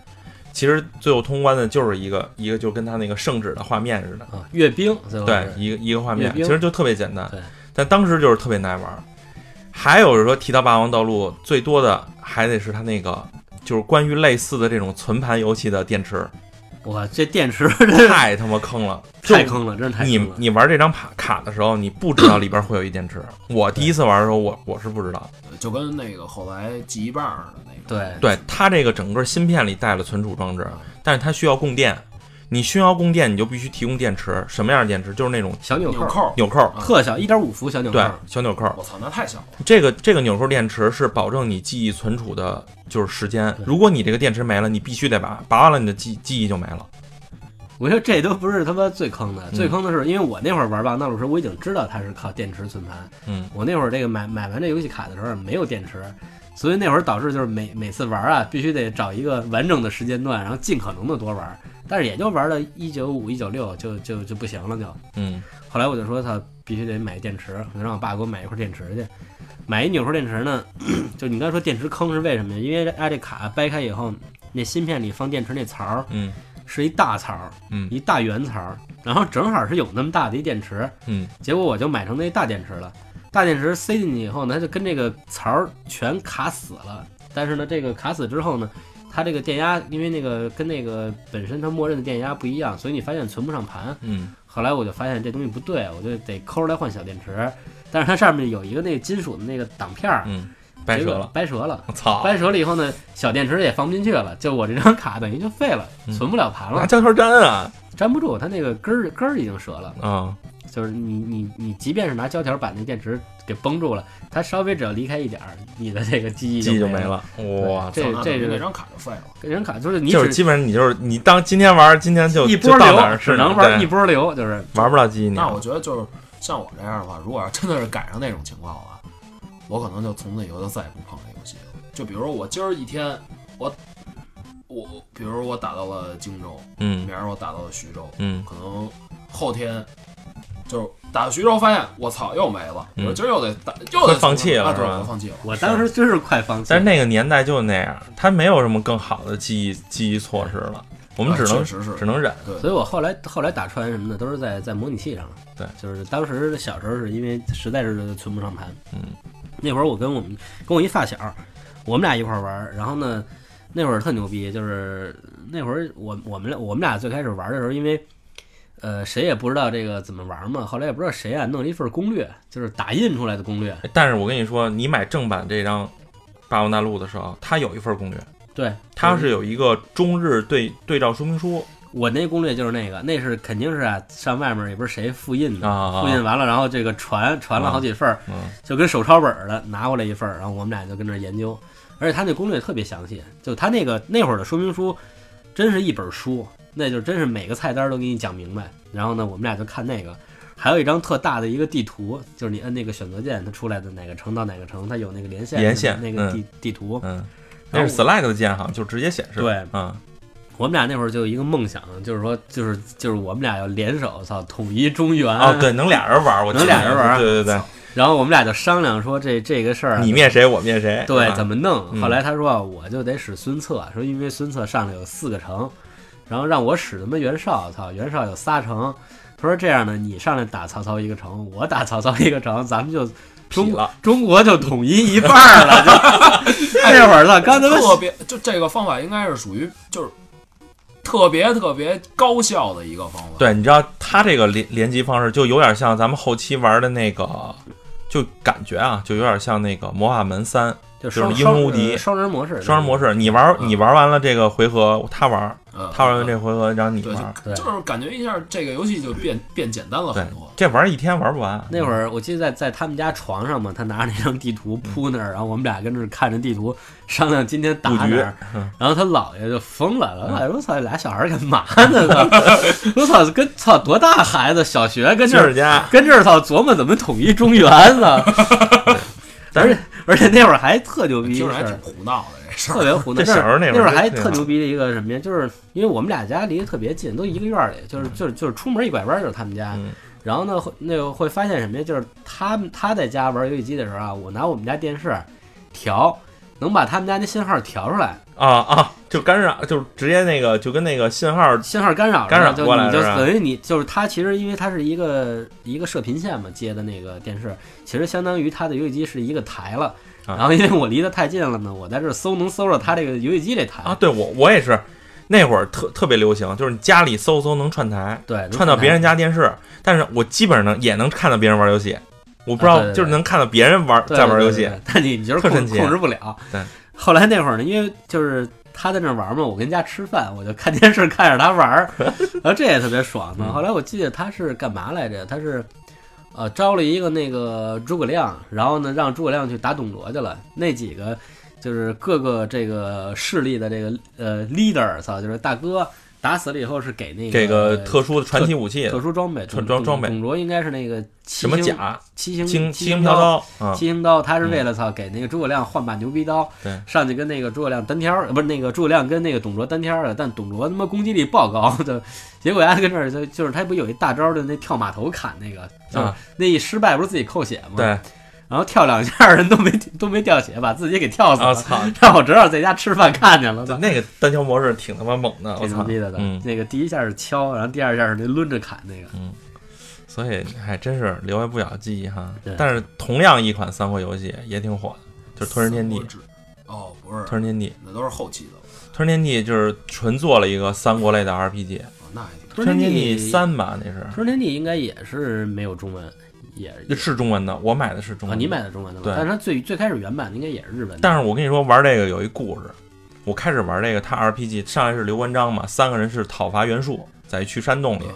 Speaker 1: 其实最后通关的就是一个一个就跟他那个圣旨的画面似的，
Speaker 3: 啊，阅兵
Speaker 1: 对，一个一个画面其实就特别简单，但当时就是特别难玩。还有是说提到霸王道路，最多的还得是它那个，就是关于类似的这种存盘游戏的电池，
Speaker 3: 哇，这电池 [laughs] 真
Speaker 1: 太他妈坑了，[laughs]
Speaker 3: 太坑了，真是太
Speaker 1: 你
Speaker 3: 坑了。
Speaker 1: 你玩这张卡 [clears throat] 卡的时候，你不知道里边会有一电池。我第一次玩的时候，我我是不知道。
Speaker 2: 就跟那个后来记忆棒的那个，
Speaker 3: 对
Speaker 1: 对它这个整个芯片里带了存储装置，但是它需要供电，你需要供电，你就必须提供电池。什么样的电池？就是那种
Speaker 3: 小纽扣，
Speaker 2: 纽扣，
Speaker 3: 特小，一点五伏小纽扣
Speaker 1: 对，，小纽扣。
Speaker 2: 我操，那太小了。
Speaker 1: 这个这个纽扣电池是保证你记忆存储的，就是时间。如果你这个电池没了，你必须得拔，拔完了你的记记忆就没了。
Speaker 3: 我觉得这都不是他妈最坑的，
Speaker 1: 嗯
Speaker 3: 最坑的是，因为我那会儿玩《霸王道路》时，我已经知道它是靠电池存盘。
Speaker 1: 嗯，
Speaker 3: 我那会儿这个买买完这游戏卡的时候没有电池，所以那会儿导致就是每每次玩啊，必须得找一个完整的时间段，然后尽可能的多玩。但是也就玩到一九五、一九六就就就不行了就。
Speaker 1: 嗯
Speaker 3: 后来我就说他必须得买电池，我就让我爸给我买一块电池去。买一纽扣电池呢，[clears throat] 就你刚才说电池坑是为什么呀？因为它这卡掰开以后，那芯片里放电池那槽儿
Speaker 1: 嗯
Speaker 3: 是一大槽儿，
Speaker 1: 嗯
Speaker 3: 一大圆槽儿，然后正好是有那么大的一电池，
Speaker 1: 嗯
Speaker 3: 结果我就买成那大电池了。大电池塞进去以后呢，它就跟这个槽儿全卡死了。但是呢，这个卡死之后呢，它这个电压因为那个跟那个本身它默认的电压不一样，所以你发现存不上盘。
Speaker 1: 嗯
Speaker 3: 后来我就发现这东西不对，我就得抠出来换小电池。但是它上面有一个那个金属的那个挡片儿，
Speaker 1: 嗯，掰折了。
Speaker 3: 掰折了。
Speaker 1: 我操！
Speaker 3: 掰折了以后呢，小电池也放不进去了，就我这张卡等于就废了，
Speaker 1: 嗯
Speaker 3: 存不了盘了，
Speaker 1: 拿胶条粘啊！
Speaker 3: 粘不住，它那个根儿根儿已经折了。
Speaker 1: 啊，
Speaker 3: 就是你你你，即便是拿胶条把那电池给绷住了，它稍微只要离开一点儿，你的这个记忆
Speaker 1: 记忆就
Speaker 3: 没
Speaker 1: 没。了。哇，
Speaker 3: 这
Speaker 2: 这
Speaker 3: 这是
Speaker 2: 那张卡就废了。
Speaker 3: 这张卡就是你
Speaker 1: 就是基本上你就是你当今天玩，今天就
Speaker 3: 一波
Speaker 1: 就到哪
Speaker 3: 流
Speaker 1: 儿，
Speaker 3: 只能玩
Speaker 1: 对
Speaker 3: 一波流，就是
Speaker 1: 玩不了记忆
Speaker 2: 那。我觉得就是像我这样的话，如果要真的是赶上那种情况的话，我可能就从此以后就再也不碰这游戏了。就比如说我今儿一天，我我比如我打到了荆州，
Speaker 1: 嗯
Speaker 2: 明儿我打到了徐州，
Speaker 1: 嗯
Speaker 2: 可能后天就是打到徐州发现我操又没了，
Speaker 1: 嗯
Speaker 2: 我今儿又得打又得
Speaker 1: 放弃了是吧
Speaker 2: 我放弃了。
Speaker 3: 我当时真是快放弃了。
Speaker 1: 但是那个年代就那样，他没有什么更好的记忆记忆措施了，我们只能
Speaker 2: 啊是
Speaker 1: 只能忍。
Speaker 3: 所以我后来后来打船什么的都是在在模拟器上了。
Speaker 1: 对，
Speaker 3: 就是当时小时候是因为实在是存不上盘。
Speaker 1: 嗯，
Speaker 3: 那会儿我跟我们跟我一发小，我们俩一块儿玩儿，然后呢，那会儿特牛逼，就是那会儿我我们俩我们俩最开始玩的时候，因为呃谁也不知道这个怎么玩嘛，后来也不知道谁啊弄了一份攻略，就是打印出来的攻略。
Speaker 1: 但是我跟你说，你买正版这张《霸王大陆》的时候，它有一份攻略，
Speaker 3: 对，
Speaker 1: 它是有一个中日对对照说明书
Speaker 3: 我那攻略就是那个，那是肯定是啊，上外面也不是谁复印的，
Speaker 1: 啊，
Speaker 3: 复印完了，然后这个传传了好几份就跟手抄本儿的拿过来一份儿，然后我们俩就跟那儿研究，而且他那攻略特别详细，就他那个那会儿的说明书，真是一本书，那就真是每个菜单都给你讲明白。然后呢，我们俩就看那个，还有一张特大的一个地图，就是你摁那个选择键，它出来的哪个城到哪个城，它有那个连线
Speaker 1: 连线
Speaker 3: 那个地、地图。
Speaker 1: 嗯，那是 select 的键好像就直接显示。
Speaker 3: 对
Speaker 1: 嗯，
Speaker 3: 我们俩那会儿就有一个梦想，就是说，就是就是我们俩要联手，操，统一中原。
Speaker 1: 哦，对，能俩人玩，我
Speaker 3: 能俩人玩
Speaker 1: 对对对
Speaker 3: 然后我们俩就商量说这这个事儿
Speaker 1: 你灭谁我灭谁，
Speaker 3: 对，怎么弄？
Speaker 1: 嗯
Speaker 3: 后来他说我就得使孙策，说因为孙策上来有四个城，然后让我使他妈袁绍，操，袁绍有仨城。他说这样呢，你上来打曹操一个城，我打曹操一个城，咱们就中
Speaker 1: 了？
Speaker 3: 中国就统一一半儿了。就 [laughs] [laughs] 那会儿呢，刚才
Speaker 2: 特别就这个方法应该是属于就是特别特别高效的一个方法。
Speaker 1: 对，你知道他这个联联机方式就有点像咱们后期玩的那个，就感觉啊，就有点像那个《魔法门三》，就是
Speaker 3: 双
Speaker 1: 英雄无敌
Speaker 3: 双人模式，
Speaker 1: 双人模式，你玩你玩完了这个回合，他玩，
Speaker 2: 呃
Speaker 1: 他玩完这回合，然后你玩，
Speaker 3: 对
Speaker 2: 就是感觉一下这个游戏就变变简单了很多。
Speaker 1: 这玩一天玩不完。
Speaker 3: 那会儿我记得在在他们家床上嘛，他拿着那张地图铺那儿，然后我们俩跟那儿看着地图商量今天打哪儿，
Speaker 1: 嗯
Speaker 3: 然后他姥爷就疯了，老姥爷我操，俩小孩干嘛呢？操 [laughs] 我操，跟操多大孩子，小学跟这儿
Speaker 1: 家，
Speaker 3: 跟这儿操琢磨怎么统一中原呢？而 [laughs] 且而且那会儿还特牛逼
Speaker 2: 就是还挺胡闹的这事儿。
Speaker 3: 特别胡闹。
Speaker 1: 这小时候那会儿
Speaker 3: 那会儿还特牛逼的一个什么呀？就是因为我们俩家离得特别近，都一个院儿里，就是就是就是出门一拐弯儿就是他们家。
Speaker 1: 嗯
Speaker 3: 然后呢，会那个会发现什么呀？就是他们他在家玩游戏机的时候啊，我拿我们家电视调，能把他们家那信号调出来，
Speaker 1: 啊啊，就干扰，就直接那个就跟那个信号
Speaker 3: 信号干扰
Speaker 1: 干扰过来就
Speaker 3: 等于你就是它其实因为它是一个一个射频线嘛接的那个电视，其实相当于它的游戏机是一个台了。
Speaker 1: 啊
Speaker 3: 然后因为我离得太近了呢，我在这儿搜能搜着它这个游戏机这台
Speaker 1: 啊，对我我也是，那会儿特特别流行，就是你家里搜搜能串台，
Speaker 3: 对，
Speaker 1: 串到别人家电视，但是我基本上也能看到别人玩游戏，我不知道，就是能看到别人玩
Speaker 3: 对
Speaker 1: 在玩游戏
Speaker 3: 但你你就是控控制不了。
Speaker 1: 对。
Speaker 3: 后来那会儿呢，因为就是他在那玩嘛，我跟家吃饭，我就看电视看着他玩儿，[laughs] 然后这也特别爽呢。
Speaker 1: 嗯
Speaker 3: 后来我记得他是干嘛来着？他是呃招了一个那个诸葛亮，然后呢让诸葛亮去打董卓去了。那几个就是各个这个势力的这个呃 leader，操，就是大哥。打死了以后是给那个
Speaker 1: 这个特殊的传奇武器，
Speaker 3: 特殊装备，
Speaker 1: 装
Speaker 3: 董
Speaker 1: 装备
Speaker 3: 董卓应该是那个
Speaker 1: 什么甲、
Speaker 3: 七星
Speaker 1: 青
Speaker 3: 七星
Speaker 1: 飘刀啊，
Speaker 3: 七星刀，他是为了操给那个诸葛亮换把牛逼刀，
Speaker 1: 对
Speaker 3: 上去跟那个诸葛亮单挑，呃不是那个诸葛亮跟那个董卓单挑的，但董卓他妈攻击力爆高的，[laughs] 结果丫跟这儿就就是他不有一大招的那跳马头砍那个，就那一失败不是自己扣血吗？
Speaker 1: 对，
Speaker 3: 然后跳两下人都没 [laughs] 都没掉血，把自己给跳死了，
Speaker 1: 我操，
Speaker 3: 让我正好在家吃饭看见了，
Speaker 1: 对那个单挑模式挺他妈猛的，我操，
Speaker 3: 挺牛逼的，
Speaker 1: 嗯，
Speaker 3: 那个第一下是敲，然后第二下是那抡着砍那个，嗯。
Speaker 1: 所以还真是留下不小记忆哈。
Speaker 3: 对。
Speaker 1: 但是同样一款三国游戏也挺火的，就是《吞食天地》。
Speaker 2: 哦，不是《
Speaker 1: 吞食天地》，《
Speaker 2: 那都是后期的了。
Speaker 1: 吞食天地》就是纯做了一个三国类的 RPG，《
Speaker 2: 哦那还挺
Speaker 1: 吞食天地三》吧，那是
Speaker 3: 吞食天地应该也是没有中文，也也
Speaker 1: 是中文的，我买的是中
Speaker 3: 啊，
Speaker 1: 文的。
Speaker 3: 你买的中文的吗？
Speaker 1: 对
Speaker 3: 但是它最最开始原版的应该也是日文的。
Speaker 1: 但是我跟你说，玩这个有一故事。我开始玩这个，它 RPG 上来是刘关张嘛，三个人是讨伐袁术，在去山洞里。
Speaker 2: 嗯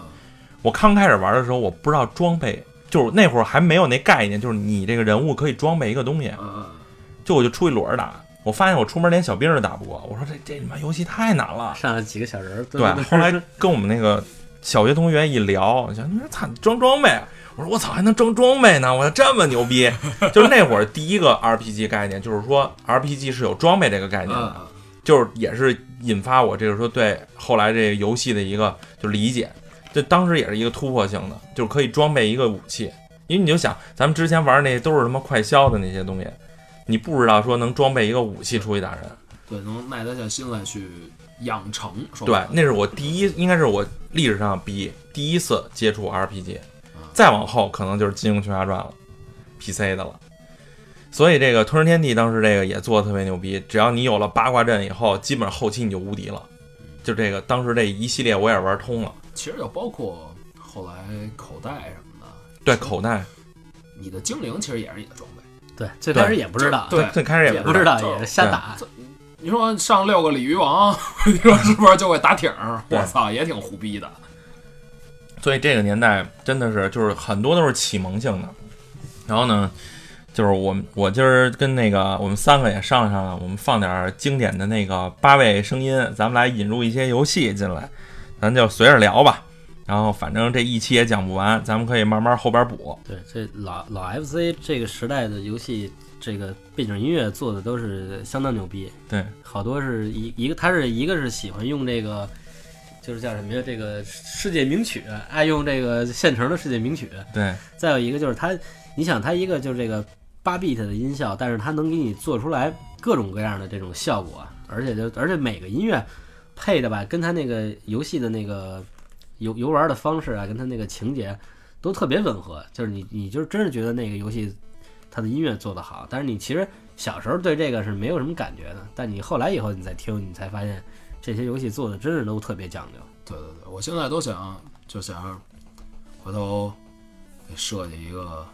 Speaker 1: 我刚开始玩的时候，我不知道装备，就是那会儿还没有那概念，就是你这个人物可以装备一个东西，就我就出去裸着打。我发现我出门连小兵都打不过，我说这这他妈游戏太难了。
Speaker 3: 上来几个小人儿，
Speaker 1: 对，后来 [laughs] 跟我们那个小学同学一聊，想你说操，装装备啊，我说我操，还能装装备呢，我说这么牛逼。就是那会儿第一个 RPG 概念，就是说 RPG 是有装备这个概念的，
Speaker 2: 嗯
Speaker 1: 就是也是引发我这个说对后来这个游戏的一个就理解，这当时也是一个突破性的，就是可以装备一个武器。因为你就想，咱们之前玩那些都是什么快消的那些东西，你不知道说能装备一个武器出去打人。
Speaker 2: 对，能耐得下心来去养成。
Speaker 1: 对，那是我第一，应该是我历史上比第一次接触 RPG，
Speaker 2: 啊
Speaker 1: 再往后可能就是《金庸群侠传》了，PC 的了。所以这个《吞食天地》当时这个也做的特别牛逼，只要你有了八卦阵以后，基本上后期你就无敌了。就这个当时这一系列我也玩通了，
Speaker 2: 其实就包括后来口袋什么的，
Speaker 1: 对口袋，
Speaker 2: 你的精灵其实也是你的装备。
Speaker 3: 对，最开始也不知道，
Speaker 2: 对
Speaker 1: 最最开始也不
Speaker 3: 知道，也是瞎打。
Speaker 2: 你说上六个鲤鱼王，[laughs] 你说是不是就会打挺儿？我操，也挺胡逼的。
Speaker 1: 所以这个年代真的是就是很多都是启蒙性的。然后呢，就是我们我今儿跟那个我们三个也商量商量，我们放点儿经典的那个八位声音，咱们来引入一些游戏进来，咱就随着聊吧。然后反正这一期也讲不完，咱们可以慢慢后边补。
Speaker 3: 对，这老老 FC 这个时代的游戏，这个背景音乐做的都是相当牛逼。
Speaker 1: 对，
Speaker 3: 好多是一一个，他是一个是喜欢用这个，就是叫什么呀？这个世界名曲，爱用这个现成的世界名曲。
Speaker 1: 对，
Speaker 3: 再有一个就是它，你想它一个就是这个八 bit 的音效，但是它能给你做出来各种各样的这种效果，而且就而且每个音乐配的吧，跟它那个游戏的那个游游玩的方式啊，跟它那个情节都特别吻合，就是你你就是真是觉得那个游戏它的音乐做得好，但是你其实小时候对这个是没有什么感觉的，但你后来以后你再听，你才发现这些游戏做的真是都特别讲究。
Speaker 2: 对对对，我现在都想就想回头给设计一个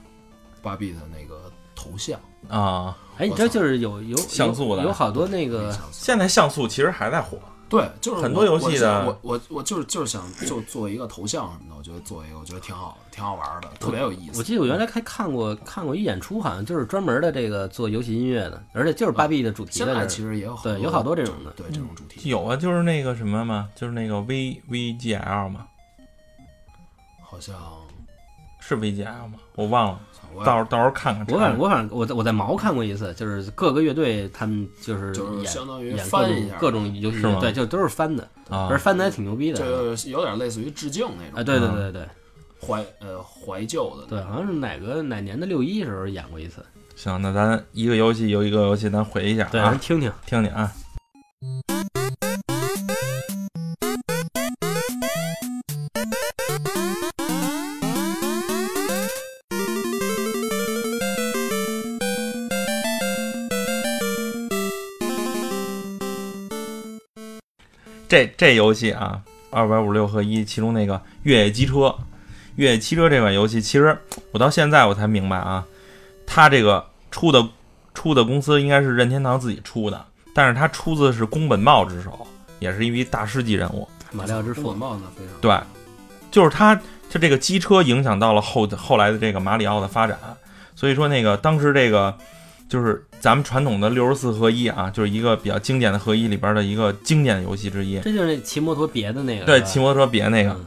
Speaker 2: 八 B 的那个头像，
Speaker 1: 啊，
Speaker 3: 哎，你知道就是有有
Speaker 1: 像素的
Speaker 3: 有有好多那个
Speaker 1: 现在像素其实还在火，
Speaker 2: 对，就是
Speaker 1: 很多游戏的
Speaker 2: 我我我就是就是想就做一个头像什么的，我觉得做一个，我觉得挺好的，挺好玩的，特别有意思。
Speaker 3: 我记得我原来还看过看过一演出，好像就是专门的这个做游戏音乐的，而且就是八 B 的主题
Speaker 2: 现在
Speaker 3: 的这
Speaker 2: 其实也有
Speaker 3: 对有好多这种的
Speaker 2: 对这种主题，
Speaker 1: 有啊，就是那个什么嘛，就是那个 V VGL 嘛，
Speaker 2: 好像
Speaker 1: 是 VGL 吗？我忘了，
Speaker 2: 我
Speaker 1: 到时候到时候看看。
Speaker 3: 我反正我反正我在我在毛看过一次，就是各个乐队他们就是
Speaker 2: 就是
Speaker 3: 演
Speaker 2: 相当于
Speaker 3: 演各
Speaker 2: 翻一下
Speaker 3: 各种游戏
Speaker 1: 吗，
Speaker 3: 对，就都是翻的，
Speaker 1: 啊
Speaker 3: 而，翻的还挺牛逼的。
Speaker 2: 就有点类似于致敬那
Speaker 3: 啊，
Speaker 2: 种
Speaker 3: 对对
Speaker 1: 嗯
Speaker 3: 对对
Speaker 2: 怀呃怀旧的那
Speaker 3: 对，好像是哪个哪年的六一时候演过一次，
Speaker 1: 行，那咱一个游戏有一个游戏，咱回一下
Speaker 3: 对，咱
Speaker 1: 啊，
Speaker 3: 听听。
Speaker 1: 听听啊。这这游戏啊，二百五十六合一，其中那个越野机车，越野汽车这款游戏，其实我到现在我才明白啊，它这个出的出的公司应该是任天堂自己出的，但是它出自是宫本茂之手，也是一位大师级人物。
Speaker 3: 马里奥之父
Speaker 2: 宫本，茂呢非常
Speaker 1: 对就是他，他这个机车影响到了后后来的这个马里奥的发展，所以说那个当时这个就是咱们传统的六十四合一啊，就是一个比较经典的合一里边的一个经典的游戏之一。
Speaker 3: 这就是骑摩托别的那个，
Speaker 1: 对，骑摩托车别那个，
Speaker 3: 嗯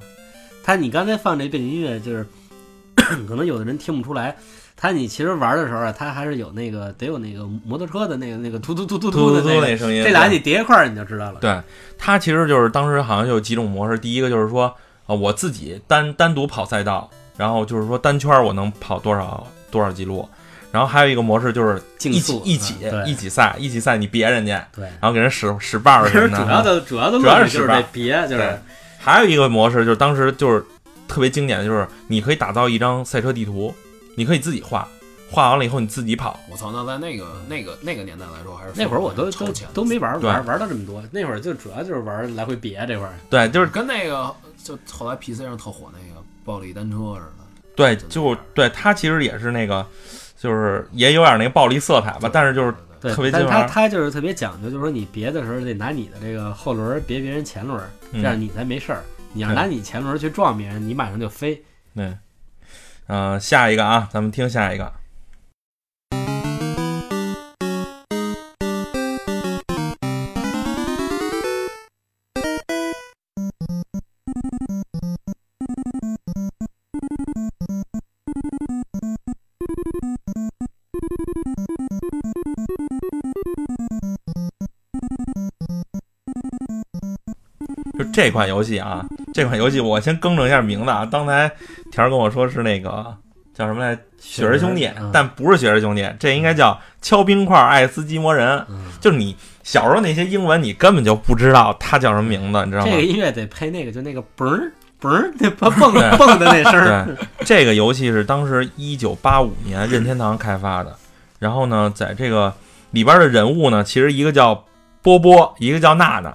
Speaker 3: 他你刚才放这背景音乐，就是 [coughs] 可能有的人听不出来。他你其实玩的时候啊，他还是有那个得有那个摩托车的那个那个突突突突
Speaker 1: 突突
Speaker 3: 的那个，
Speaker 1: 那声音。
Speaker 3: 这俩你叠一块儿你就知道了。
Speaker 1: 对，它其实就是当时好像有几种模式，第一个就是说，呃，我自己单单独跑赛道，然后就是说单圈儿我能跑多少多少记录，然后还有一个模式就是
Speaker 3: 竞
Speaker 1: 一起
Speaker 3: 速
Speaker 1: 一起一起赛，一起赛你别人家，
Speaker 3: 对，
Speaker 1: 然后给人使使绊儿
Speaker 3: 其实
Speaker 1: 什么的。
Speaker 3: 主要的 [laughs] 主要的
Speaker 1: 主要
Speaker 3: 就是这别，就是
Speaker 1: 还有一个模式就是当时就是特别经典的就是你可以打造一张赛车地图，你可以自己画，画完了以后你自己跑。
Speaker 2: 我操，那在那个那个那个年代来说，还是
Speaker 3: 那会儿我都都都没玩
Speaker 1: 对
Speaker 3: 玩玩到这么多，那会儿就主要就是玩来回别这块儿。
Speaker 1: 对，就是
Speaker 2: 跟那个就后来 PC 上特火那个暴力单车似的。
Speaker 1: 对，就对它其实也是那个，就是也有点那个暴力色彩吧，但是就是特别劲儿
Speaker 3: 他就是特别讲究，就是说你别的时候得拿你的这个后轮别别人前轮，这样
Speaker 1: 嗯
Speaker 3: 你才没事儿。你要拿你前轮去撞别人，你马上就飞。
Speaker 1: 对，嗯、下一个啊，咱们听下一个。这款游戏啊，这款游戏我先更正一下名字啊。刚才田儿跟我说是那个叫什么来，雪人兄弟
Speaker 3: 嗯，
Speaker 1: 但不是雪人兄弟，这应该叫敲冰块爱斯基摩人。
Speaker 3: 嗯，
Speaker 1: 就是你小时候那些英文，你根本就不知道它叫什么名字，你知道吗
Speaker 3: 这？个音乐得配那个，就那个嘣儿嘣儿那蹦蹦 [laughs] 蹦的那声儿。
Speaker 1: 对，这个游戏是当时一九八五年任天堂开发的。然后呢，在这个里边的人物呢，其实一个叫波波，一个叫娜娜。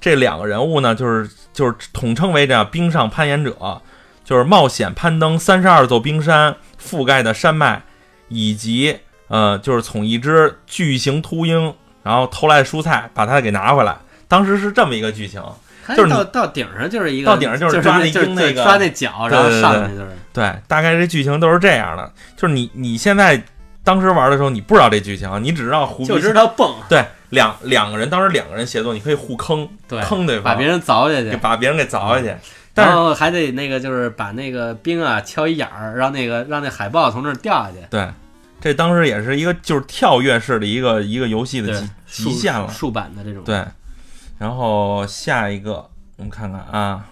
Speaker 1: 这两个人物呢，就是就是统称为这冰上攀岩者，就是冒险攀登三十二座冰山覆盖的山脉，以及呃，就是从一只巨型秃鹰，然后偷来的蔬菜，把它给拿回来。当时是这么一个剧情。就是
Speaker 3: 到到顶上就是一个，
Speaker 1: 到顶上就
Speaker 3: 就是
Speaker 1: 抓那鹰那个
Speaker 3: 抓那脚，然后上去就是。
Speaker 1: 对，大概这剧情都是这样的。就是你你现在当时玩的时候，你不知道这剧情，你只知道胡逼
Speaker 3: 就知道蹦，
Speaker 1: 对两两个人，当时两个人协作，你可以互坑
Speaker 3: 对，
Speaker 1: 坑对方，
Speaker 3: 把别人凿下去，
Speaker 1: 把别人给凿下去。
Speaker 3: 然后还得那个就是把那个冰啊敲一眼儿，让那个让那海豹从那儿掉下去，
Speaker 1: 对，这当时也是一个就是跳跃式的一个一个游戏的极极限了。
Speaker 3: 竖版的这种。
Speaker 1: 对，然后下一个我们看看啊，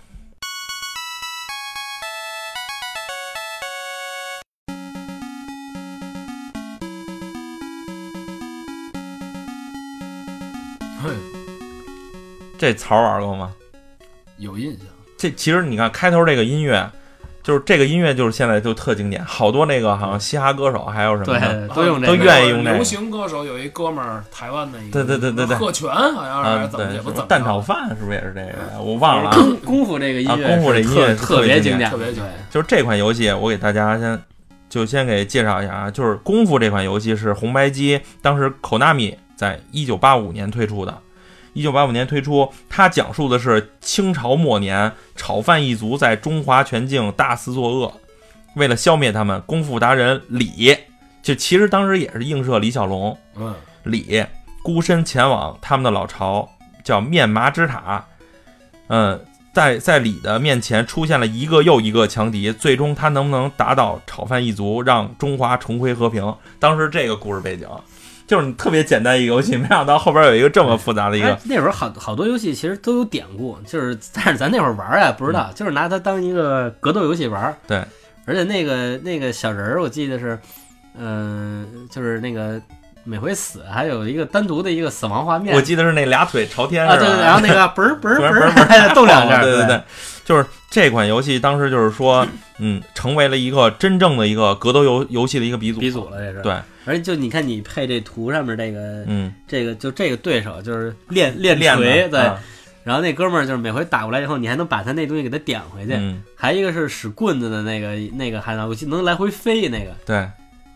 Speaker 1: 这槽玩过吗？
Speaker 2: 有印象。
Speaker 1: 这其实你看开头这个音乐，就是这个音乐就是现在就特经典，好多那个好像嘻哈歌手还有什么的，
Speaker 3: 都用这
Speaker 1: 都
Speaker 3: 个。
Speaker 1: 愿意用这个
Speaker 2: 流行歌手有一哥们儿，台湾的一个，
Speaker 1: 对对对对对
Speaker 2: 贺全好像是怎么，也不怎么
Speaker 1: 蛋炒饭是不是也是这个？我忘了啊。
Speaker 3: 功功夫这个音乐
Speaker 1: 啊功夫这
Speaker 3: 是
Speaker 1: 音乐
Speaker 3: 特特别
Speaker 1: 经典，
Speaker 2: 特别经
Speaker 1: 就是这款游戏，我给大家先就先给介绍一下啊，就是《功夫》这款游戏是红白机当时 Konami 在一九八五年推出的。一九八五年推出，它讲述的是清朝末年炒饭一族在中华全境大肆作恶，为了消灭他们，功夫达人李，就其实当时也是映射李小龙，
Speaker 2: 嗯，
Speaker 1: 李孤身前往他们的老巢，叫面麻之塔。嗯，在在李的面前出现了一个又一个强敌，最终他能不能打倒炒饭一族，让中华重回和平？当时这个故事背景就是特别简单一个游戏，没想到后边有一个这么复杂的一个
Speaker 3: 哎，那会儿好好多游戏其实都有典故，就是 [laughs] 但是咱那会儿玩儿啊不知道，就是拿它当一个格斗游戏玩儿。
Speaker 1: 嗯对，
Speaker 3: 而且那个那个小人儿，我记得是，嗯、就是那个每回死还有一个单独的一个死亡画面。
Speaker 1: 我记得是那俩腿朝天
Speaker 3: 啊？对对，然后那个 [laughs] 嘣儿嘣儿
Speaker 1: 嘣儿
Speaker 3: 嘣
Speaker 1: 嘣儿
Speaker 3: 儿动两下，对
Speaker 1: 对对，就是这款游戏当时就是说，嗯，成为了一个真正的一个格斗游游戏的一个鼻祖。
Speaker 3: 鼻祖了这是。
Speaker 1: 对，
Speaker 3: 而且就你看你配这图上面这个
Speaker 1: 嗯，
Speaker 3: 这个就这个对手就是练练
Speaker 1: 练
Speaker 3: 锤，对，然后那哥们儿就是每回打过来以后，你还能把他那东西给他点回去。
Speaker 1: 嗯，
Speaker 3: 还一个是使棍子的那个，那个还能我记得能来回飞那个，
Speaker 1: 对，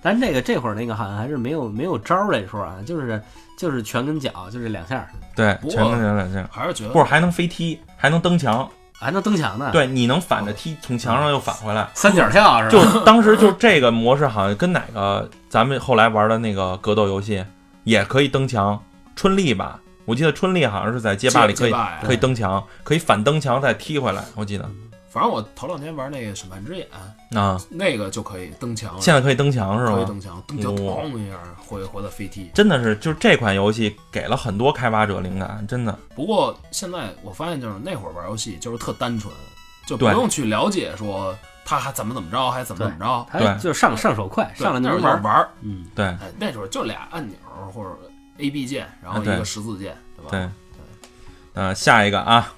Speaker 3: 但这个这会儿那个好像还是没有没有招儿这说啊，就是就是拳跟脚就这两下儿，
Speaker 1: 对，
Speaker 2: 不过
Speaker 1: 全跟脚两下，
Speaker 2: 还是觉得
Speaker 1: 不是还能飞踢，还能蹬墙，
Speaker 3: 还能蹬墙呢，，
Speaker 1: 对，你能反着踢，从墙上又返回来。
Speaker 3: 三角跳是吧？
Speaker 1: 就当时就这个模式，好像跟哪个咱们后来玩的那个格斗游戏也可以蹬墙，春丽吧？我记得春丽好像是在街霸里可以
Speaker 2: 街霸呀
Speaker 1: 可以蹬墙，可以反蹬墙再踢回来。我记得
Speaker 2: 反正我头两天玩那个审判之眼，
Speaker 1: 啊，
Speaker 2: 那个就可以登墙，
Speaker 1: 现在可以登墙是吧？
Speaker 2: 可以蹬墙，蹬墙
Speaker 1: 哇
Speaker 2: 咣一下回回到飞踢。
Speaker 1: 真的是，就是这款游戏给了很多开发者灵感，真的。
Speaker 2: 不过现在我发现，就是那会儿玩游戏就是特单纯，就不用去了解说他还怎么怎么着，还怎么怎么着。
Speaker 3: 还
Speaker 1: 对
Speaker 3: 就上上手快，上来就玩
Speaker 2: 玩儿，
Speaker 3: 嗯，
Speaker 1: 对。
Speaker 2: 哎，那时候就俩按钮或者 A B 键，然后一个十字键，对吧？
Speaker 1: 对，呃，下一个啊，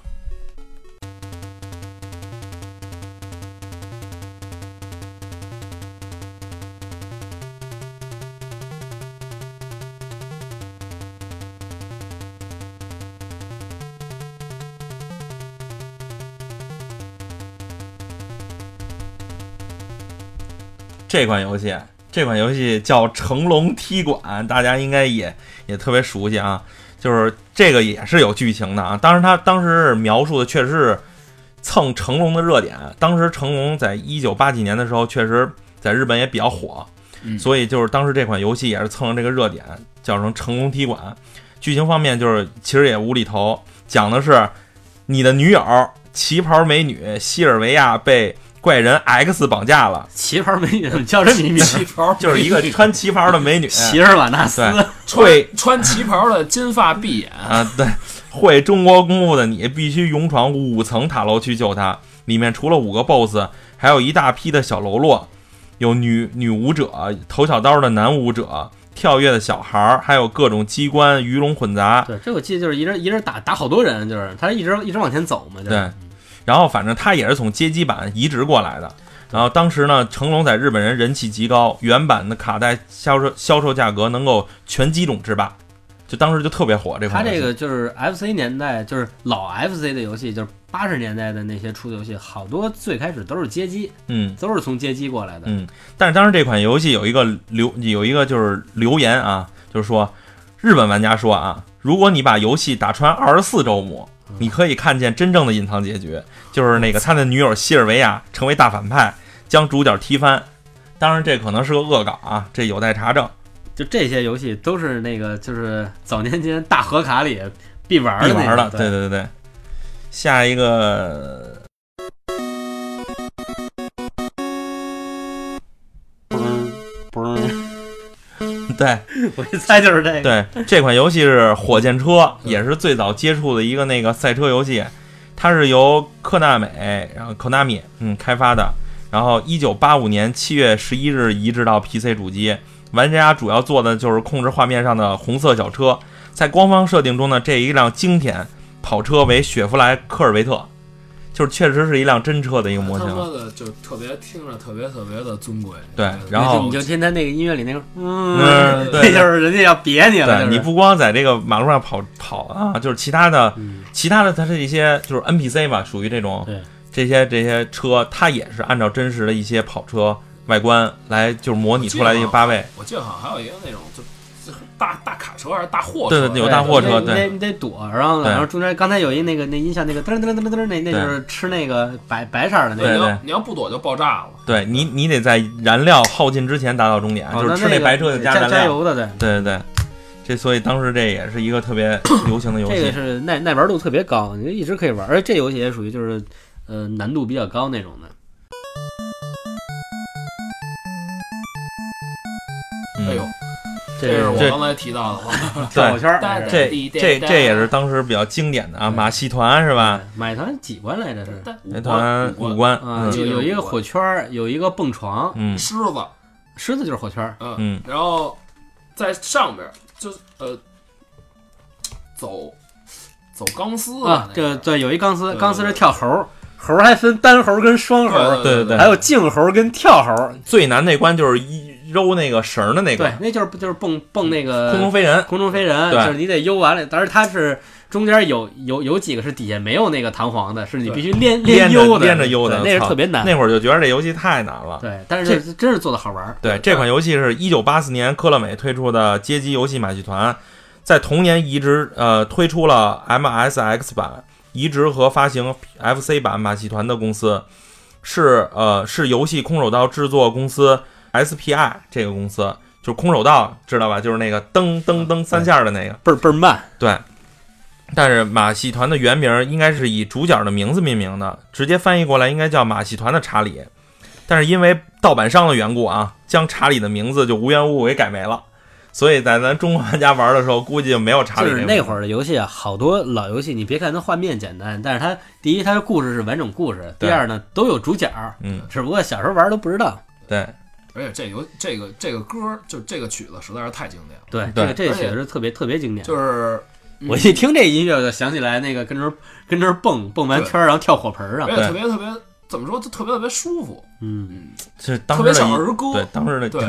Speaker 1: 这款游戏，这款游戏叫《成龙踢馆》，大家应该也也特别熟悉啊。就是这个也是有剧情的啊。当时他当时描述的确实是蹭成龙的热点。当时成龙在一九八几年的时候，确实在日本也比较火，
Speaker 2: 嗯
Speaker 1: 所以就是当时这款游戏也是蹭了这个热点，叫成成龙踢馆。剧情方面就是其实也无厘头，讲的是你的女友旗袍美女西尔维亚被怪人 X 绑架了，
Speaker 3: 旗袍美女怎么叫这么名儿？[laughs]
Speaker 2: 旗袍
Speaker 1: 就是一个穿旗袍的美女，
Speaker 3: 席尔瓦纳斯，
Speaker 1: 会
Speaker 2: 穿穿旗袍的金发碧眼，
Speaker 1: 啊，对，会中国功夫的你必须勇闯五层塔楼去救他。里面除了五个 BOSS，还有一大批的小喽啰，有女女舞者、投小刀的男舞者、跳跃的小孩儿，还有各种机关鱼龙混杂。
Speaker 3: 对，这我记得就是一人一人打打好多人，就是他一直一直往前走嘛，就是。
Speaker 1: 对然后反正他也是从街机版移植过来的。然后当时呢，成龙在日本人人气极高，原版的卡带销售销售价格能够全机种制霸，就当时就特别火这款他。
Speaker 3: 这个就是 FC 年代，就是老 FC 的游戏，就是八十年代的那些出的游戏，好多最开始都是街机，
Speaker 1: 嗯，
Speaker 3: 都是从街机过来的。
Speaker 1: 嗯，但是当时这款游戏有一个留有一个就是留言啊，就是说日本玩家说啊，如果你把游戏打穿二十四周目，你可以看见真正的隐藏结局，就是那个他的女友西尔维亚成为大反派，将主角踢翻。当然，这可能是个恶搞啊，这有待查证。
Speaker 3: 就这些游戏都是那个就是早年间大盒卡里必玩的
Speaker 1: 必玩的，对对对对。下一个，[laughs] 对 [laughs]
Speaker 3: 我一猜就是这个。
Speaker 1: 对，这款游戏是火箭车，也是最早接触的一个那个赛车游戏。它是由科纳美，然后 Konami 嗯开发的，然后一九八五年七月十一日移植到 PC 主机。玩家主要做的就是控制画面上的红色小车。在官方设定中呢，这一辆经典跑车为雪佛兰科尔维特，就是确实是一辆真车的一个模
Speaker 2: 他
Speaker 1: 型。
Speaker 2: 妈的就特别听着特别特别的尊贵。
Speaker 1: 对
Speaker 2: 呃
Speaker 1: 然后
Speaker 3: 你就听他那个音乐里那个，
Speaker 1: 嗯
Speaker 3: 嗯，
Speaker 1: 对
Speaker 3: 那就是人家要别你了，
Speaker 1: 对你不光在这个马路上跑跑啊，就是其他的
Speaker 3: 嗯
Speaker 1: 其他的它是一些就是 NPC 吧，属于这种
Speaker 3: 对
Speaker 1: 这些这些车，它也是按照真实的一些跑车外观来就是模拟出来的一个八位。
Speaker 2: 我记得好像还有一个那种就就大大卡车还是大货车，
Speaker 1: 对对有大货车对
Speaker 3: 你得你得躲，然后然后中间刚才有一那个那音效那个噔噔噔噔噔，那那就是吃那个白白色的那个。
Speaker 1: 对
Speaker 2: 你要你要不躲就爆炸了。
Speaker 1: 对你，你得在燃料耗尽之前达到终点，
Speaker 3: 哦
Speaker 1: 就是吃
Speaker 3: 那
Speaker 1: 白车就
Speaker 3: 加
Speaker 1: 燃料。
Speaker 3: 油的，对。
Speaker 1: 对对对，这所以当时这也是一个特别 [coughs] 流行的游戏
Speaker 3: 这个
Speaker 1: 戏。
Speaker 3: 是耐耐玩度特别高，你就一直可以玩，而且这游戏也属于就是呃难度比较高那种的。这
Speaker 2: 这是我刚才提到的 [laughs] 话，
Speaker 3: 跳火圈儿，
Speaker 1: 这这这也是当时比较经典的啊，马戏团是吧？
Speaker 3: 买团几关来着是？
Speaker 1: 马戏团
Speaker 2: 五
Speaker 1: 五关，
Speaker 3: 啊，
Speaker 1: 嗯
Speaker 3: 有有一个火圈儿，有一个蹦床，
Speaker 1: 嗯
Speaker 2: 狮子，
Speaker 3: 狮子就是火圈儿。
Speaker 2: 嗯
Speaker 1: 嗯，
Speaker 2: 然后在上边就呃走走钢丝
Speaker 3: 啊，
Speaker 2: 那个
Speaker 3: 这对有一钢丝，钢丝是跳猴，猴还分单猴跟双猴，
Speaker 1: 对对对
Speaker 3: 还有静猴跟跳猴。
Speaker 1: 最难那关就是一揉那个绳儿的那个
Speaker 3: 对，那就是就是蹦蹦那个
Speaker 1: 空中飞人。
Speaker 3: 空中飞人，就是你得悠完了，但是它是中间有有有几个是底下没有那个弹簧的，是你必须练
Speaker 1: 连着
Speaker 3: 悠的，
Speaker 1: 连着悠的
Speaker 3: 那是特别难。
Speaker 1: 那会儿就觉得这游戏太难了。
Speaker 3: 对，但是这真是做的好玩儿。
Speaker 1: 对，这款游戏是一九八四年科乐美推出的街机游戏马戏团，在同年移植呃推出了 MSX 版，移植和发行 FC 版马戏团的公司是呃是游戏空手道制作公司 SPI 这个公司，就是空手道知道吧？就是那个噔噔噔三下的那个。
Speaker 3: 倍儿倍儿慢，
Speaker 1: 对，但是马戏团的原名应该是以主角的名字命名的，直接翻译过来应该叫马戏团的查理。但是因为盗版商的缘故啊，将查理的名字就无缘无故给改没了，所以在咱中国玩家玩的时候，估计就没有查理
Speaker 3: 就是那会儿的游戏啊，好多老游戏，你别看它画面简单，但是它第一它的故事是完整故事，第二呢都有主角，
Speaker 1: 嗯，
Speaker 3: 只不过小时候玩都不知道。
Speaker 1: 对，
Speaker 2: 而且这有这个这个歌就这个曲子实在是太经典了，
Speaker 3: 对，
Speaker 1: 对
Speaker 3: 这个这曲子是特别特别经典。
Speaker 2: 就是嗯
Speaker 3: 我一听这音乐，就想起来那个跟这儿跟这儿蹦蹦完圈儿，然后跳火盆儿上
Speaker 2: 而。且特别特别怎么说，就特别特别舒服，
Speaker 3: 嗯，
Speaker 2: 嗯，
Speaker 1: 是当
Speaker 2: 特
Speaker 1: 时的音
Speaker 2: 别像儿歌，
Speaker 1: 对当时的
Speaker 2: 对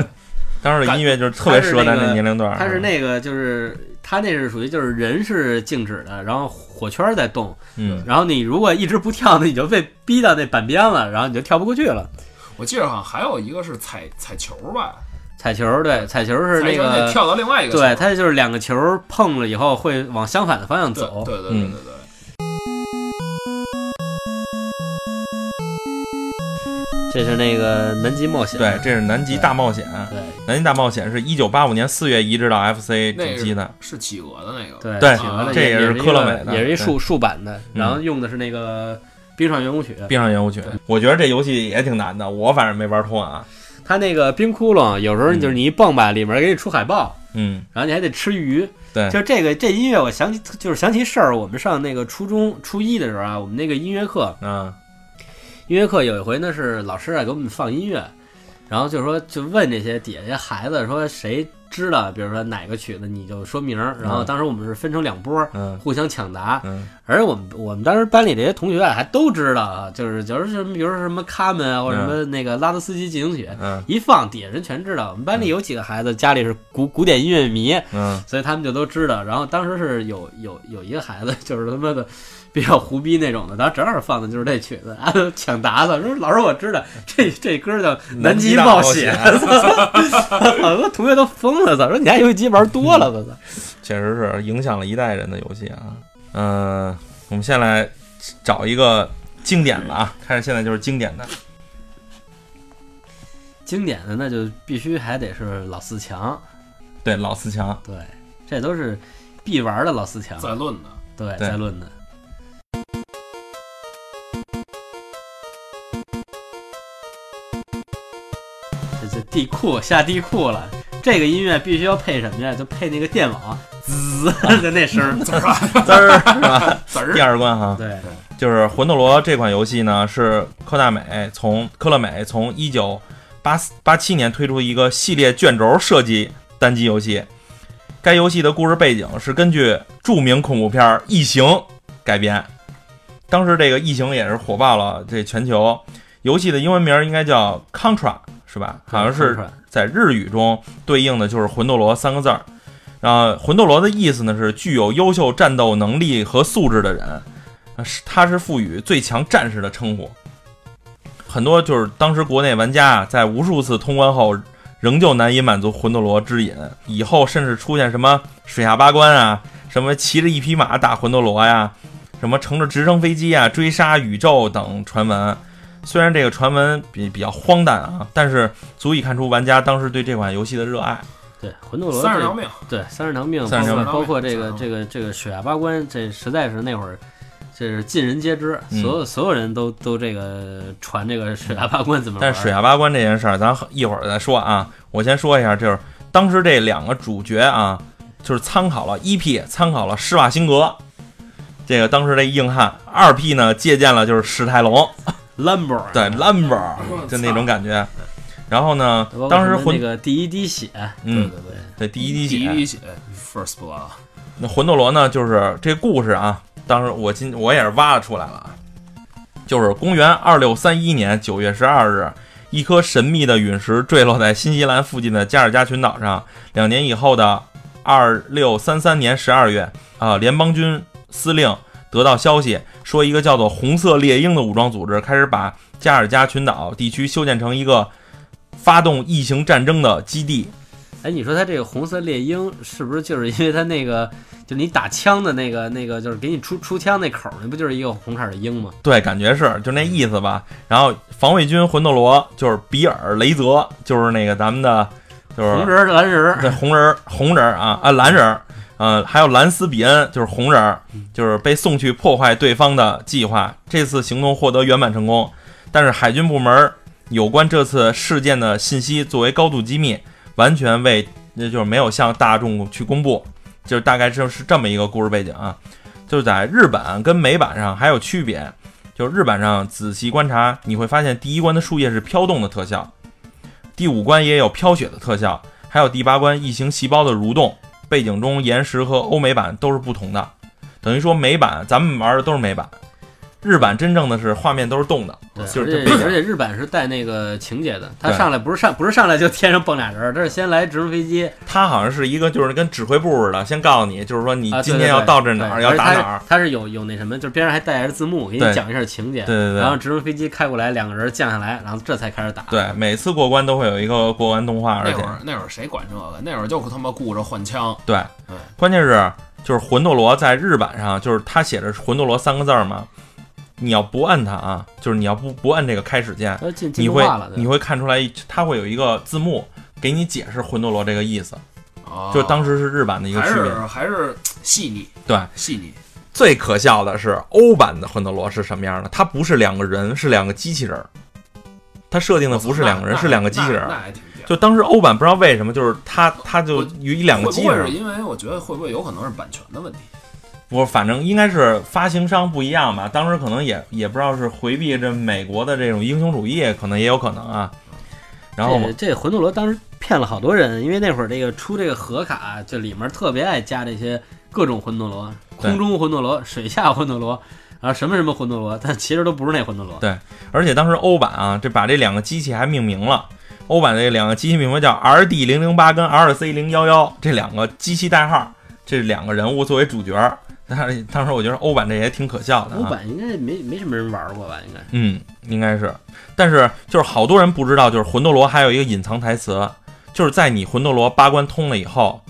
Speaker 1: 当时的音乐就是特别适合咱这年龄段儿。
Speaker 3: 它是那个就是它那是属于就是人是静止的，然后火圈儿在动，
Speaker 1: 嗯
Speaker 3: 然后你如果一直不跳那，你就被逼到那板边了，然后你就跳不过去了。
Speaker 2: 我记得好像还有一个是彩彩球吧，
Speaker 3: 彩球对，彩球是那个
Speaker 2: 得跳到另外一个
Speaker 3: 对，它就是两个球碰了以后会往相反的方向走。
Speaker 2: 对对对
Speaker 1: 嗯
Speaker 2: 对对，
Speaker 3: 这是那个南极冒险。
Speaker 1: 对，这是南极大冒险。
Speaker 3: 对
Speaker 1: 南极大冒险是一九八五年四月移植到 FC 主机的
Speaker 2: 个。是企鹅的那个，
Speaker 3: 对
Speaker 1: 对
Speaker 3: 企鹅的
Speaker 1: 这也是
Speaker 3: 一个
Speaker 1: 科乐美的
Speaker 3: 也是一竖竖版的，
Speaker 1: 嗯
Speaker 3: 然后用的是那个冰上圆舞曲。
Speaker 1: 冰上圆舞曲，我觉得这游戏也挺难的，我反正没玩通啊。
Speaker 3: 它那个冰窟窿，有时候就是你一蹦吧，里面给你出海豹，
Speaker 1: 嗯，
Speaker 3: 然后你还得吃鱼。
Speaker 1: 对
Speaker 3: 就这个这音乐，我想起就是想起事儿。我们上那个初中初一的时候啊，我们那个音乐课，
Speaker 1: 嗯，
Speaker 3: 音乐课有一回呢是老师啊给我们放音乐，然后就说就问这些底下这些孩子说谁知道，比如说哪个曲子你就说名儿。然后当时我们是分成两波，
Speaker 1: 嗯
Speaker 3: 互相抢答。
Speaker 1: 嗯
Speaker 3: 而我们我们当时班里这些同学啊还都知道啊，就是就是什么，比如说什么卡门啊，或者什么那个拉德斯基进行曲，
Speaker 1: 嗯
Speaker 3: 一放底下人全知道。我们班里有几个孩子家里是古古典音乐迷，
Speaker 1: 嗯
Speaker 3: 所以他们就都知道。然后当时是有有有一个孩子，就是他妈的比较胡逼那种的，当时正好放的就是这曲子，啊，抢答的说老师我知道这这歌叫《南极冒险》，[laughs] 好多同学都疯了，咋，说你家游戏机玩多了，我操。
Speaker 1: 确实是影响了一代人的游戏啊。嗯、我们先来找一个经典的啊，开始现在就是经典的。
Speaker 3: 经典的那就必须还得是老四强，
Speaker 1: 对，老四强，
Speaker 3: 对，这都是必玩的老四强，
Speaker 2: 在论的，
Speaker 3: 对，
Speaker 1: 对
Speaker 3: 在论的。地库下地库了，这个音乐必须要配什么呀？就配那个电网滋的那声儿。[laughs]
Speaker 1: 滋儿是吧？[laughs]
Speaker 2: 滋儿
Speaker 1: 第二关哈，
Speaker 3: 对，
Speaker 1: 就是《魂斗罗》这款游戏呢，是科大美从科乐美从一九八八七年推出一个系列卷轴设计单机游戏。该游戏的故事背景是根据著名恐怖片《异形》改编。当时这个《异形》也是火爆了这全球。游戏的英文名应该叫 Contra，是吧？好像是在日语中对应的就是魂斗罗三个字儿。然后魂斗罗的意思呢是具有优秀战斗能力和素质的人，呃是它是赋予最强战士的称呼。很多就是当时国内玩家啊，在无数次通关后，仍旧难以满足魂斗罗之瘾。以后甚至出现什么水下八关啊，什么骑着一匹马打魂斗罗呀，什么乘着直升飞机啊追杀宇宙等传闻。虽然这个传闻比比较荒诞啊，但是足以看出玩家当时对这款游戏的热爱。
Speaker 3: 对，魂斗罗
Speaker 2: 三十条命，
Speaker 3: 对三十条命，
Speaker 1: 三十条
Speaker 3: 包括
Speaker 2: 命
Speaker 3: 包括这个这个这个水下八关，这实在是那会儿。这是尽人皆知，
Speaker 1: 嗯
Speaker 3: 所有所有人都都这个传这个水下八关怎么玩。
Speaker 1: 但是水下八关这件事儿，咱一会儿再说啊。我先说一下，就是当时这两个主角啊，就是参考了一 P，参考了施瓦辛格，这个当时这硬汉；二 P 呢，借鉴了就是史泰龙，
Speaker 3: Lumber
Speaker 1: 对 Lumber，就那种感觉。然后呢，当时魂
Speaker 3: 那个第一滴血，
Speaker 1: 嗯，
Speaker 2: 对对对，
Speaker 1: 对第一滴血，
Speaker 2: 第一滴血，First Blood，
Speaker 1: 那魂斗罗呢，就是这故事啊，当时我今我也是挖了出来了啊，就是公元二六三一年九月十二日，一颗神秘的陨石坠落在新西兰附近的加尔加群岛上。两年以后的二六三三年十二月，啊，联邦军司令得到消息，说一个叫做红色猎鹰的武装组织开始把加尔加群岛地区修建成一个发动异形战争的基地。
Speaker 3: 哎，你说他这个红色猎鹰是不是就是因为他那个，就你打枪的那个那个，就是给你出出枪那口儿，那不就是一个红色的鹰吗？
Speaker 1: 对，感觉是就那意思吧。然后防卫军魂斗罗就是比尔雷泽，就是那个咱们的，就是
Speaker 3: 红人儿蓝人儿，
Speaker 1: 对红人儿红人儿啊啊蓝人儿，呃，还有兰斯比恩就是红人，就是被送去破坏对方的计划。这次行动获得圆满成功，但是海军部门有关这次事件的信息作为高度机密，完全未那就是没有向大众去公布。就是大概就是这么一个故事背景啊，就是在日版跟美版上还有区别。就是日版上仔细观察，你会发现第一关的树叶是飘动的特效，第五关也有飘雪的特效，还有第八关异形细胞的蠕动。背景中岩石和欧美版都是不同的，等于说美版咱们玩的都是美版，日版真正的是画面都是动的，
Speaker 3: 对，
Speaker 1: 就是
Speaker 3: 而且
Speaker 1: 这背景。
Speaker 3: 而且日版是带那个情节的，他上来不是上不是上来就天上蹦俩人儿，他是先来直升飞机，
Speaker 1: 他好像是一个就是跟指挥部似的，先告诉你，就是说你
Speaker 3: 啊，
Speaker 1: 今天要到这哪儿，要打哪儿。
Speaker 3: 他是有有那什么，就是边上还带着字幕，给你讲一下情节。
Speaker 1: 对对对
Speaker 3: 然后直升飞机开过来，两个人降下来，然后这才开始打。
Speaker 1: 对，每次过关都会有一个过关动画，而且
Speaker 2: 那会儿那会儿谁管这个？那会儿就他妈顾着换枪，
Speaker 1: 对
Speaker 2: 对，
Speaker 1: 关键是就是魂斗罗在日版上，就是他写着魂斗罗三个字儿嘛，你要不摁它啊，就是你要不不摁这个开始键，你会你会看出来，它会有一个字幕给你解释魂斗罗这个意思，
Speaker 2: 啊
Speaker 1: 就当时是日版的一个区别。
Speaker 2: 还是还是细腻，
Speaker 1: 对，
Speaker 2: 细腻，
Speaker 1: 最可笑的是欧版的魂斗罗是什么样的？它不是两个人，是两个机器人儿。它设定的不是两个人，是两个机器人。就当时欧版不知道为什么，就是它它就有一两个机器人儿
Speaker 2: 会不会是，因为我觉得会不会有可能是版权的问题？
Speaker 1: 我反正应该是发行商不一样吧。当时可能也也不知道是回避这美国的这种英雄主义，可能也有可能啊。然后
Speaker 3: 这这魂斗罗当时骗了好多人，因为那会儿这个出这个盒卡，这里面特别爱加这些各种魂斗罗，空中魂斗罗、水下魂斗罗，啊什么什么魂斗罗，但其实都不是那魂斗罗。
Speaker 1: 对而且当时欧版啊，这把这两个机器还命名了。欧版这两个机器命名叫 R D 零零八跟 R C 零幺幺这两个机器代号，这两个人物作为主角儿。但是当时我觉得欧版这也挺可笑的、啊。
Speaker 3: 欧版应该没没什么人玩过吧？应该
Speaker 1: 嗯，应该是，但是就是好多人不知道，就是魂斗罗还有一个隐藏台词，就是在你魂斗罗八关通了以后，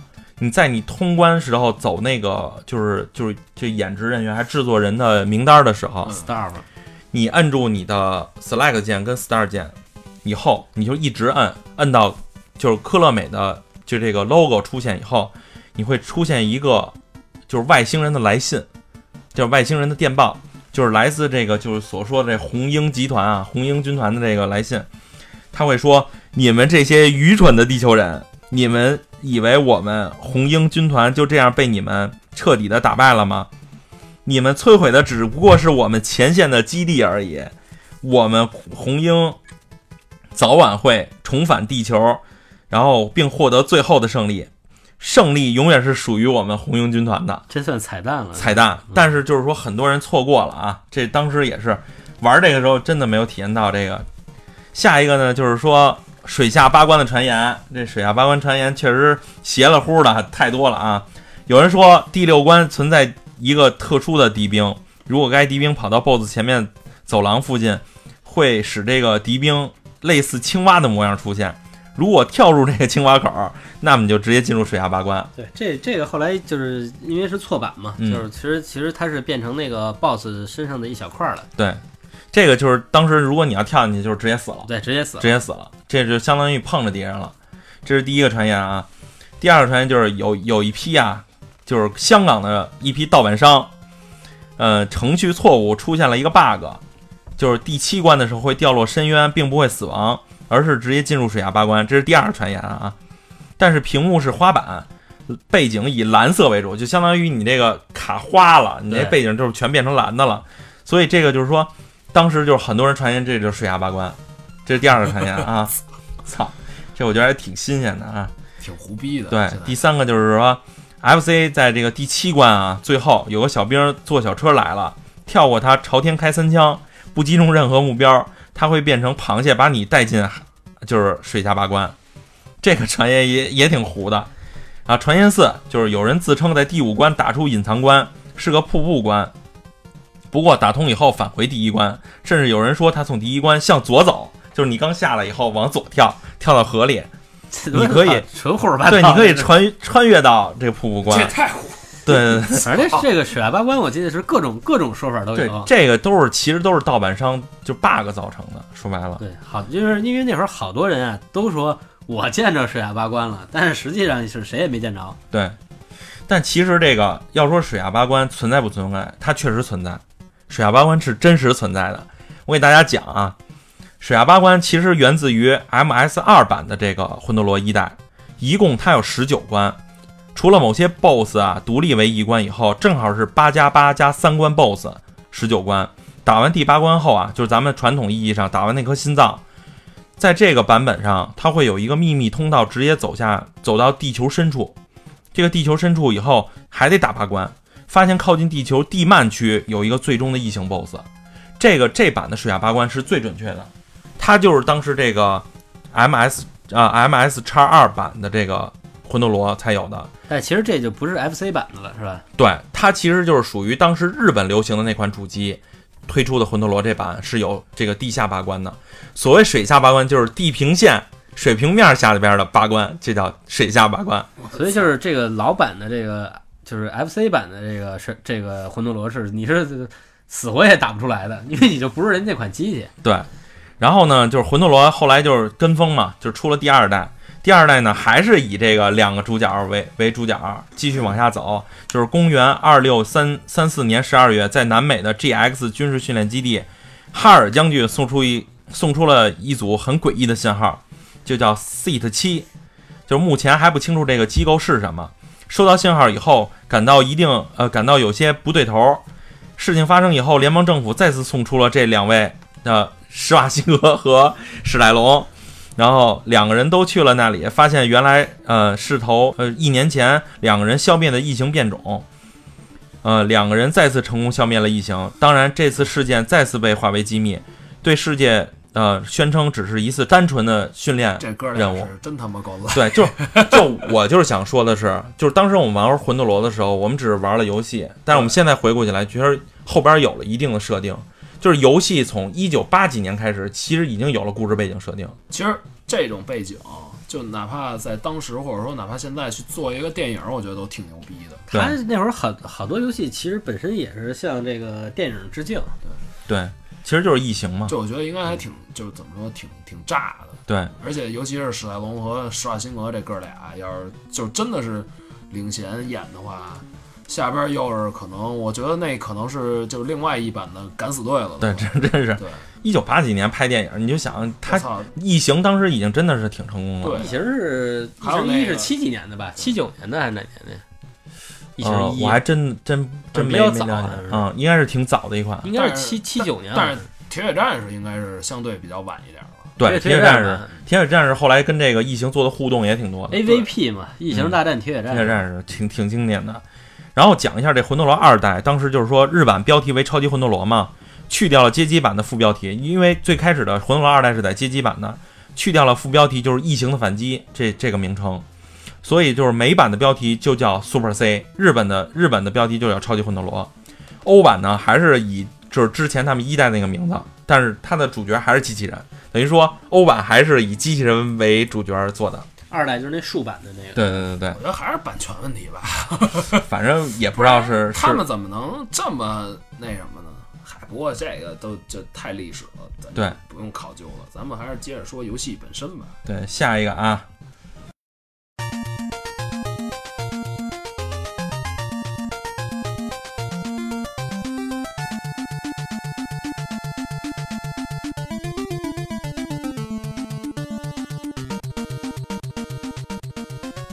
Speaker 1: 你在你通关时候走那个就是就是这演职人员还制作人的名单的时候，
Speaker 2: 嗯
Speaker 3: Star 嘛，
Speaker 1: 你摁住你的 Select 键跟 Start 键以后，你就一直摁，摁到就是科乐美的就这个 logo 出现以后，你会出现一个就是外星人的来信，就是外星人的电报，就是来自这个就是所说的这红鹰集团啊，红鹰军团的这个来信，他会说你们这些愚蠢的地球人，你们以为我们红鹰军团就这样被你们彻底的打败了吗？你们摧毁的只不过是我们前线的基地而已，我们红鹰早晚会重返地球，然后并获得最后的胜利。胜利永远是属于我们红鹰军团的
Speaker 3: 这算彩蛋了。
Speaker 1: 彩蛋，但是就是说很多人错过了啊，这当时也是玩这个时候真的没有体验到这个。下一个呢，就是说水下八关的传言，这水下八关传言确实邪了乎的太多了啊。有人说第六关存在一个特殊的敌兵，如果该敌兵跑到 BOSS 前面走廊附近，会使这个敌兵类似青蛙的模样出现。如果跳入这个青蛙口，[laughs] 那么你就直接进入水下八关。
Speaker 3: 对，这这个后来就是因为是错版嘛，
Speaker 1: 嗯
Speaker 3: 就是其实其实它是变成那个 BOSS 身上的一小块儿了，
Speaker 1: 对，这个就是当时如果你要跳进去，就是直接死了。
Speaker 3: 对，直接死了
Speaker 1: 直。接死了，这就相当于碰着敌人了。这是第一个传言啊。第二个传言就是有有一批啊，就是香港的一批盗版商，呃，程序错误出现了一个 bug，就是第七关的时候会掉落深渊，并不会死亡，而是直接进入水下八关。这是第二个传言啊。但是屏幕是花板，背景以蓝色为主，就相当于你这个卡花了，你
Speaker 3: 那
Speaker 1: 背景就是全变成蓝的了。所以这个就是说，当时就是很多人传言这就是水下八关，这是第二个传言啊。[laughs] 操，这我觉得还挺新鲜的啊。
Speaker 2: 挺胡逼的。
Speaker 1: 对第三个就是说，FC 在这个第七关啊，最后有个小兵坐小车来了，跳过他朝天开三枪，不击中任何目标，他会变成螃蟹把你带进，就是水下八关。这个传言也也挺糊的啊。传言四就是有人自称在第五关打出隐藏关，是个瀑布关。不过打通以后返回第一关，甚至有人说他从第一关向左走，就是你刚下来以后往左跳，跳到河里，[laughs] 你可以
Speaker 3: 纯胡说八道。
Speaker 1: 对，你可以穿穿越到这个瀑布关
Speaker 2: 这也。太胡。[laughs]
Speaker 1: 对
Speaker 3: 反正这这个水下八关，我记得是各种各种说法都
Speaker 1: 对
Speaker 3: 有，。
Speaker 1: 这个都是其实都是盗版商就 bug 造成的。说白了，
Speaker 3: 对，好，就是因为那会儿好多人啊都说我见着水下八关了，但是实际上是谁也没见着。
Speaker 1: 对。但其实这个要说水下八关存在不存在，它确实存在，水下八关是真实存在的。我给大家讲啊，水下八关其实源自于 MS 二版的这个魂斗罗一代，一共它有十九关，除了某些 BOSS 啊独立为一关以后，正好是八加八加三关 BOSS，十九关。打完第八关后啊，就是咱们传统意义上打完那颗心脏，在这个版本上，它会有一个秘密通道，直接走下走到地球深处。这个地球深处以后还得打八关，发现靠近地球地幔区有一个最终的异形 BOSS。这个这版的水下八关是最准确的，它就是当时这个 MS 啊、MS 叉二版的这个魂斗罗才有的。
Speaker 3: 但其实这就不是 FC 版的了，是吧？
Speaker 1: 对，它其实就是属于当时日本流行的那款主机推出的魂斗罗这版是有这个地下八关的。所谓水下八关，就是地平线水平面下里边的八关，这叫水下八关。
Speaker 3: 所以就是这个老版的这个就是 FC 版的这个是这个魂斗罗是你是死活也打不出来的，因为你就不是人这款机器。
Speaker 1: 对，然后呢，就是魂斗罗后来就是跟风嘛，就出了第二代。第二代呢，还是以这个两个主角为为主角，继续往下走。就是公元二六三三四年十二月，在南美的 GX 军事训练基地，哈尔将军送出一送出了一组很诡异的信号，就叫 Seat 七，就是目前还不清楚这个机构是什么。收到信号以后，感到一定呃感到有些不对头。事情发生以后，联邦政府再次送出了这两位呃施瓦辛格和史莱龙，然后两个人都去了那里，发现原来呃是头呃一年前两个人消灭的异形变种，呃两个人再次成功消灭了异形。当然，这次事件再次被化为机密，对世界呃宣称只是一次单纯的训练任务
Speaker 2: 是真他妈。
Speaker 1: 对，就 [laughs] 就我就是想说的是，就是当时我们玩魂斗罗的时候，我们只是玩了游戏，但是我们现在回顾起来，觉得后边有了一定的设定，就是游戏从一九八几年开始，其实已经有了故事背景设定。
Speaker 2: 其实这种背景，就哪怕在当时，或者说哪怕现在去做一个电影，我觉得都挺牛逼的。
Speaker 3: 他那会儿好好多游戏其实本身也是向这个电影致敬。
Speaker 1: 对，其实就是异形嘛。
Speaker 2: 就我觉得应该还挺，就是怎么说，挺挺炸的。
Speaker 1: 对，
Speaker 2: 而且尤其是史泰龙和施瓦辛格这哥俩，要是就真的是领衔演的话，下边又是可能，我觉得那可能是就是另外一版的敢死队了。
Speaker 1: 对，这真是
Speaker 2: 对，
Speaker 1: 一九八几年拍电影，你就想他
Speaker 2: 操，
Speaker 1: 异形当时已经真的是挺成功了。
Speaker 2: 对
Speaker 3: 异形是异
Speaker 2: 还有那个
Speaker 3: 形一是七几年的吧？七九年的还是哪年的？异形
Speaker 1: 呃，
Speaker 3: 一
Speaker 1: 我还真真真没
Speaker 3: 比较早
Speaker 1: 没了解
Speaker 3: 好像是
Speaker 1: 嗯，应该是挺早的一款。
Speaker 3: 应该是七七九年，
Speaker 2: 但是铁血战士应该是相对比较晚一点了。
Speaker 1: 对，
Speaker 3: 铁
Speaker 1: 铁血战士，
Speaker 3: 士
Speaker 1: 铁血战士后来跟这个异形做的互动也挺多的。
Speaker 3: AVP 嘛，异形大战铁血战士。
Speaker 1: 铁血战士挺挺经典的。然后讲一下这魂斗罗二代，当时就是说日版标题为超级魂斗罗嘛，去掉了街机版的副标题，因为最开始的魂斗罗二代是在街机版的，去掉了副标题就是异形的反击这这个名称，所以就是美版的标题就叫 Super C，日本的日本的标题就叫超级魂斗罗，欧版呢还是以就是之前他们一代那个名字，但是它的主角还是机器人，等于说欧版还是以机器人为主角做的。
Speaker 3: 二代就是那竖版的那个，
Speaker 1: 对对对
Speaker 2: 我觉得还是版权问题吧。[laughs]
Speaker 1: 反正也不知道是是
Speaker 2: 他们怎么能这么那什么呢？嗨，不过这个都这太历史了，咱
Speaker 1: 对
Speaker 2: 不用考究了。咱们还是接着说游戏本身吧。
Speaker 1: 对下一个啊。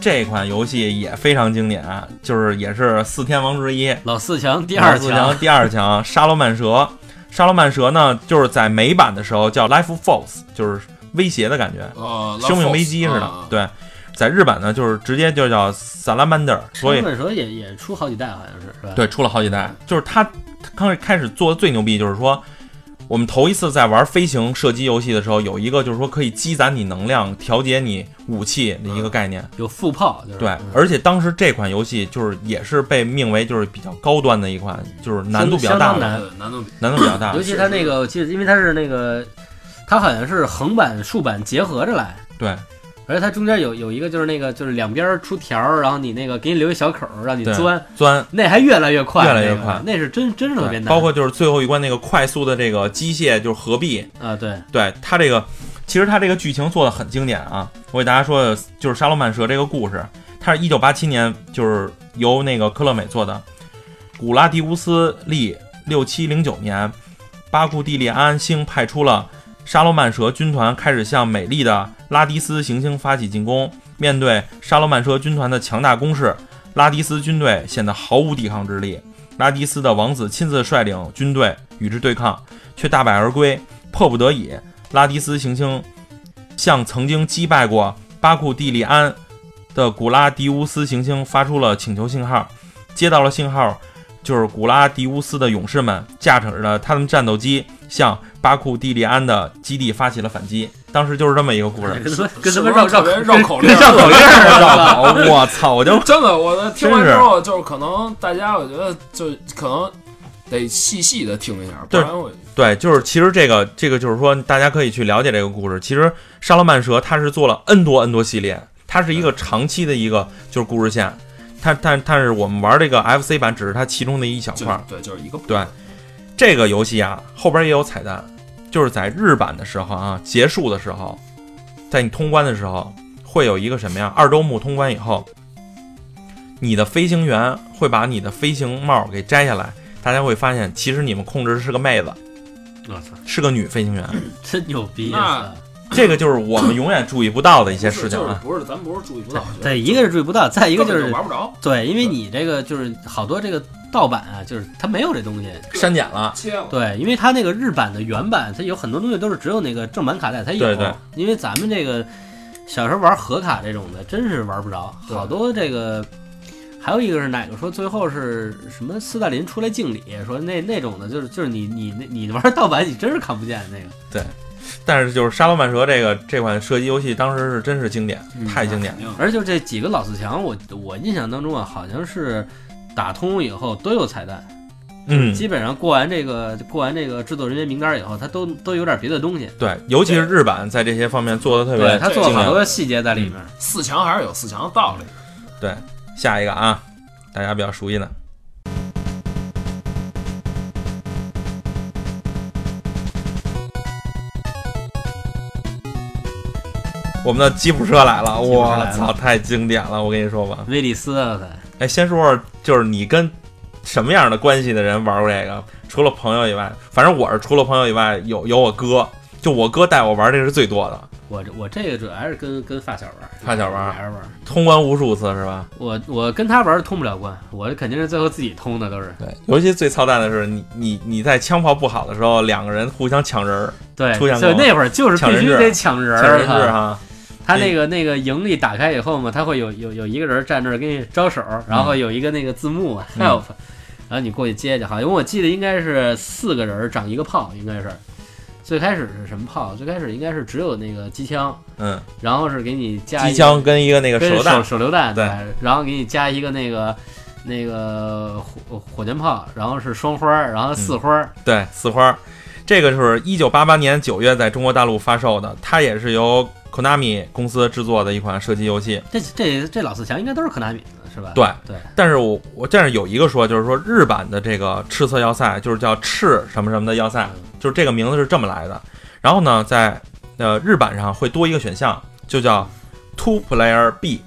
Speaker 1: 这款游戏也非常经典啊，就是也是四天王之一，
Speaker 3: 老四强第二
Speaker 1: 强第二强沙罗曼蛇。沙罗曼蛇呢，就是在美版的时候叫 Life Force，就是威胁的感觉，
Speaker 2: 呃，
Speaker 1: 生命危机似的。
Speaker 2: 啊，
Speaker 1: 对，在日版呢，就是直接就叫 Salamander，所以
Speaker 3: 日本蛇也也出好几代，好像是是吧？
Speaker 1: 对出了好几代。就是它刚开始做的最牛逼，就是说我们头一次在玩飞行射击游戏的时候，有一个就是说可以积攒你能量、调节你武器的一个概念。
Speaker 3: 有副炮，就是。
Speaker 1: 对
Speaker 3: 嗯，
Speaker 1: 而且当时这款游戏就是也是被命为就是比较高端的一款，就是难度比较大
Speaker 3: 难
Speaker 2: 难度比
Speaker 1: 难度比较大。
Speaker 3: 尤。其它那个，我记得，因为它是那个，它好像是横版、竖版结合着来，
Speaker 1: 对
Speaker 3: 而且它中间有有一个就是那个就是两边出条儿，然后你那个给你留一小口儿让你钻，
Speaker 1: 钻，
Speaker 3: 那还越来越快，
Speaker 1: 越来越快
Speaker 3: 那是真真是特别难。
Speaker 1: 包括就是最后一关那个快速的这个机械就是合璧，
Speaker 3: 啊，对，
Speaker 1: 对它这个，其实它这个剧情做的很经典啊。我给大家说，就是沙罗曼蛇这个故事，它是一九八七年就是由那个科勒美做的。古拉迪乌斯历六七零九年，巴库蒂利安星派出了沙罗曼蛇军团，开始向美丽的拉迪斯行星发起进攻。面对沙罗曼蛇军团的强大攻势，拉迪斯军队显得毫无抵抗之力。拉迪斯的王子亲自率领军队与之对抗，却大败而归。迫不得已，拉迪斯行星向曾经击败过巴库蒂利安的古拉迪乌斯行星发出了请求信号。接到了信号，就是古拉迪乌斯的勇士们驾驶着他们战斗机向巴库蒂利安的基地发起了反击。当时就是这么一个故事。
Speaker 3: 跟他们绕绕
Speaker 2: 绕口令
Speaker 3: 跟绕口令
Speaker 1: 绕
Speaker 3: 的。
Speaker 1: 口，[laughs] 我操！我就
Speaker 2: 真的，我听完之后，就是可能大家，我觉得就可能得细细的听一下，不
Speaker 1: 对
Speaker 2: 然我
Speaker 1: 对，就是其实这个这个就是说，大家可以去了解这个故事。其实沙罗曼蛇它是做了 N 多 N 多系列，它是一个长期的一个就是故事线。它但但是我们玩这个 FC 版只是它其中的一小块。
Speaker 2: 对，就是一个
Speaker 1: 对这个游戏啊，后边也有彩蛋，就是在日版的时候啊，结束的时候，在你通关的时候，会有一个什么呀？二周目通关以后，你的飞行员会把你的飞行帽给摘下来，大家会发现，其实你们控制的是个妹子，
Speaker 3: 我操，
Speaker 1: 是个女飞行员。
Speaker 3: 真牛逼
Speaker 2: 那
Speaker 3: 啊！
Speaker 1: 这个就是我们永远注意不到的一些事情啊。
Speaker 2: 就是不是咱不是注意不到，
Speaker 3: 对，一个是注意不到，再一个就是
Speaker 2: 玩不着，
Speaker 3: 对，因为你这个就是好多这个盗版啊，就是它没有这东西。
Speaker 1: 删减了，
Speaker 2: 切了。
Speaker 3: 对，因为它那个日版的原版，它有很多东西都是只有那个正版卡带才有。
Speaker 1: 对对
Speaker 3: 因为咱们这个小时候玩盒卡这种的，真是玩不着，好多这个。还有一个是哪个说最后是什么斯大林出来敬礼，说那那种的，就是就是你你你你玩盗版，你真是看不见那个。
Speaker 1: 对但是就是沙罗曼蛇这个这款射击游戏，当时是真是经典，
Speaker 2: 嗯
Speaker 1: 太经典
Speaker 2: 那。肯定
Speaker 3: 而且就这几个老四强，我我印象当中啊，好像是打通以后都有彩蛋，
Speaker 1: 嗯，
Speaker 3: 基本上过完这个过完这个制作人员名单以后，他都都有点别的东西。
Speaker 1: 对，尤其是日版在这些方面做的特别
Speaker 3: 对，他做了。好多细节在里面。
Speaker 2: 四强还是有四强的道理。
Speaker 1: 对，下一个啊，大家比较熟悉的。我们的吉普车来了，我操，太经典了！我跟你说吧，
Speaker 3: 威利斯啊，
Speaker 1: 哎，先说说，就是你跟什么样的关系的人玩过这个？除了朋友以外，反正我是除了朋友以外，有有我哥，就我哥带我玩这个是最多的，
Speaker 3: 我这我这个主要还是跟跟发小玩，
Speaker 1: 发小玩
Speaker 3: 还是玩。
Speaker 1: 通关无数次是吧？
Speaker 3: 我我跟他玩通不了关，我肯定是最后自己通的都是。
Speaker 1: 对，尤其最操蛋的是，你你你在枪炮不好的时候，两个人互相抢人儿，
Speaker 3: 对，
Speaker 1: 出现过
Speaker 3: 所以那会儿就是必须得抢人儿
Speaker 1: 抢人质
Speaker 3: 哈。
Speaker 1: 哈。
Speaker 3: 他那个那个营地打开以后嘛，他会有有有一个人站那儿给你招手，然后有一个那个字幕 help，然后你过去接去。好像我记得应该是四个人长一个炮，应该是。最开始是什么炮？最开始应该是只有那个机枪，
Speaker 1: 嗯，
Speaker 3: 然后是给你加一
Speaker 1: 机枪跟一个那个手榴弹
Speaker 3: 手，手榴弹，
Speaker 1: 对，
Speaker 3: 然后给你加一个那个那个火火箭炮，然后是双花儿，然后四花儿，
Speaker 1: 对，四花，这个是一九八八年九月在中国大陆发售的，它也是由 Konami 公司制作的一款射击游戏。
Speaker 3: 这这这老四强应该都是科纳米的，是吧？
Speaker 1: 对
Speaker 3: 对，
Speaker 1: 但是我我但是有一个说，就是说日版的这个赤色要塞，就是叫赤什么什么的要塞，就是这个名字是这么来的。然后呢，在呃日版上会多一个选项，就叫 Two Player B，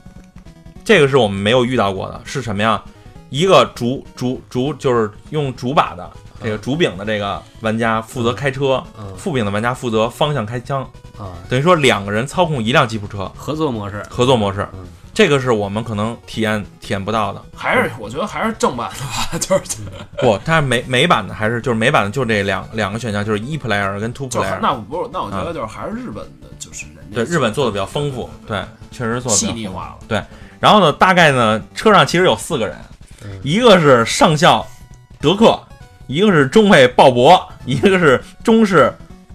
Speaker 1: 这个是我们没有遇到过的，是什么呀？一个主主主就是用主把的这个主柄的这个玩家负责开车，
Speaker 3: 嗯
Speaker 1: 副柄的玩家负责方向开枪，
Speaker 3: 啊，
Speaker 1: 等于说两个人操控一辆吉普车，
Speaker 3: 合作模式，
Speaker 1: 合作模式
Speaker 3: 嗯。
Speaker 1: 这个是我们可能体验体验不到的。
Speaker 2: 还是我觉得还是正版的吧，[laughs] 就是
Speaker 1: 不，它是美美版的还是就是美版的，就这两两个选项，就是一 player 跟 two
Speaker 2: 就
Speaker 1: player。
Speaker 2: 那我不是，那我觉得就是还是日本的，就是人家
Speaker 1: 对，日本做的比较丰富，对，确实做的
Speaker 2: 细腻化了。
Speaker 1: 对然后呢，大概呢，车上其实有四个人
Speaker 3: 嗯，
Speaker 1: 一个是上校德克，一个是中尉鲍勃，一个是中士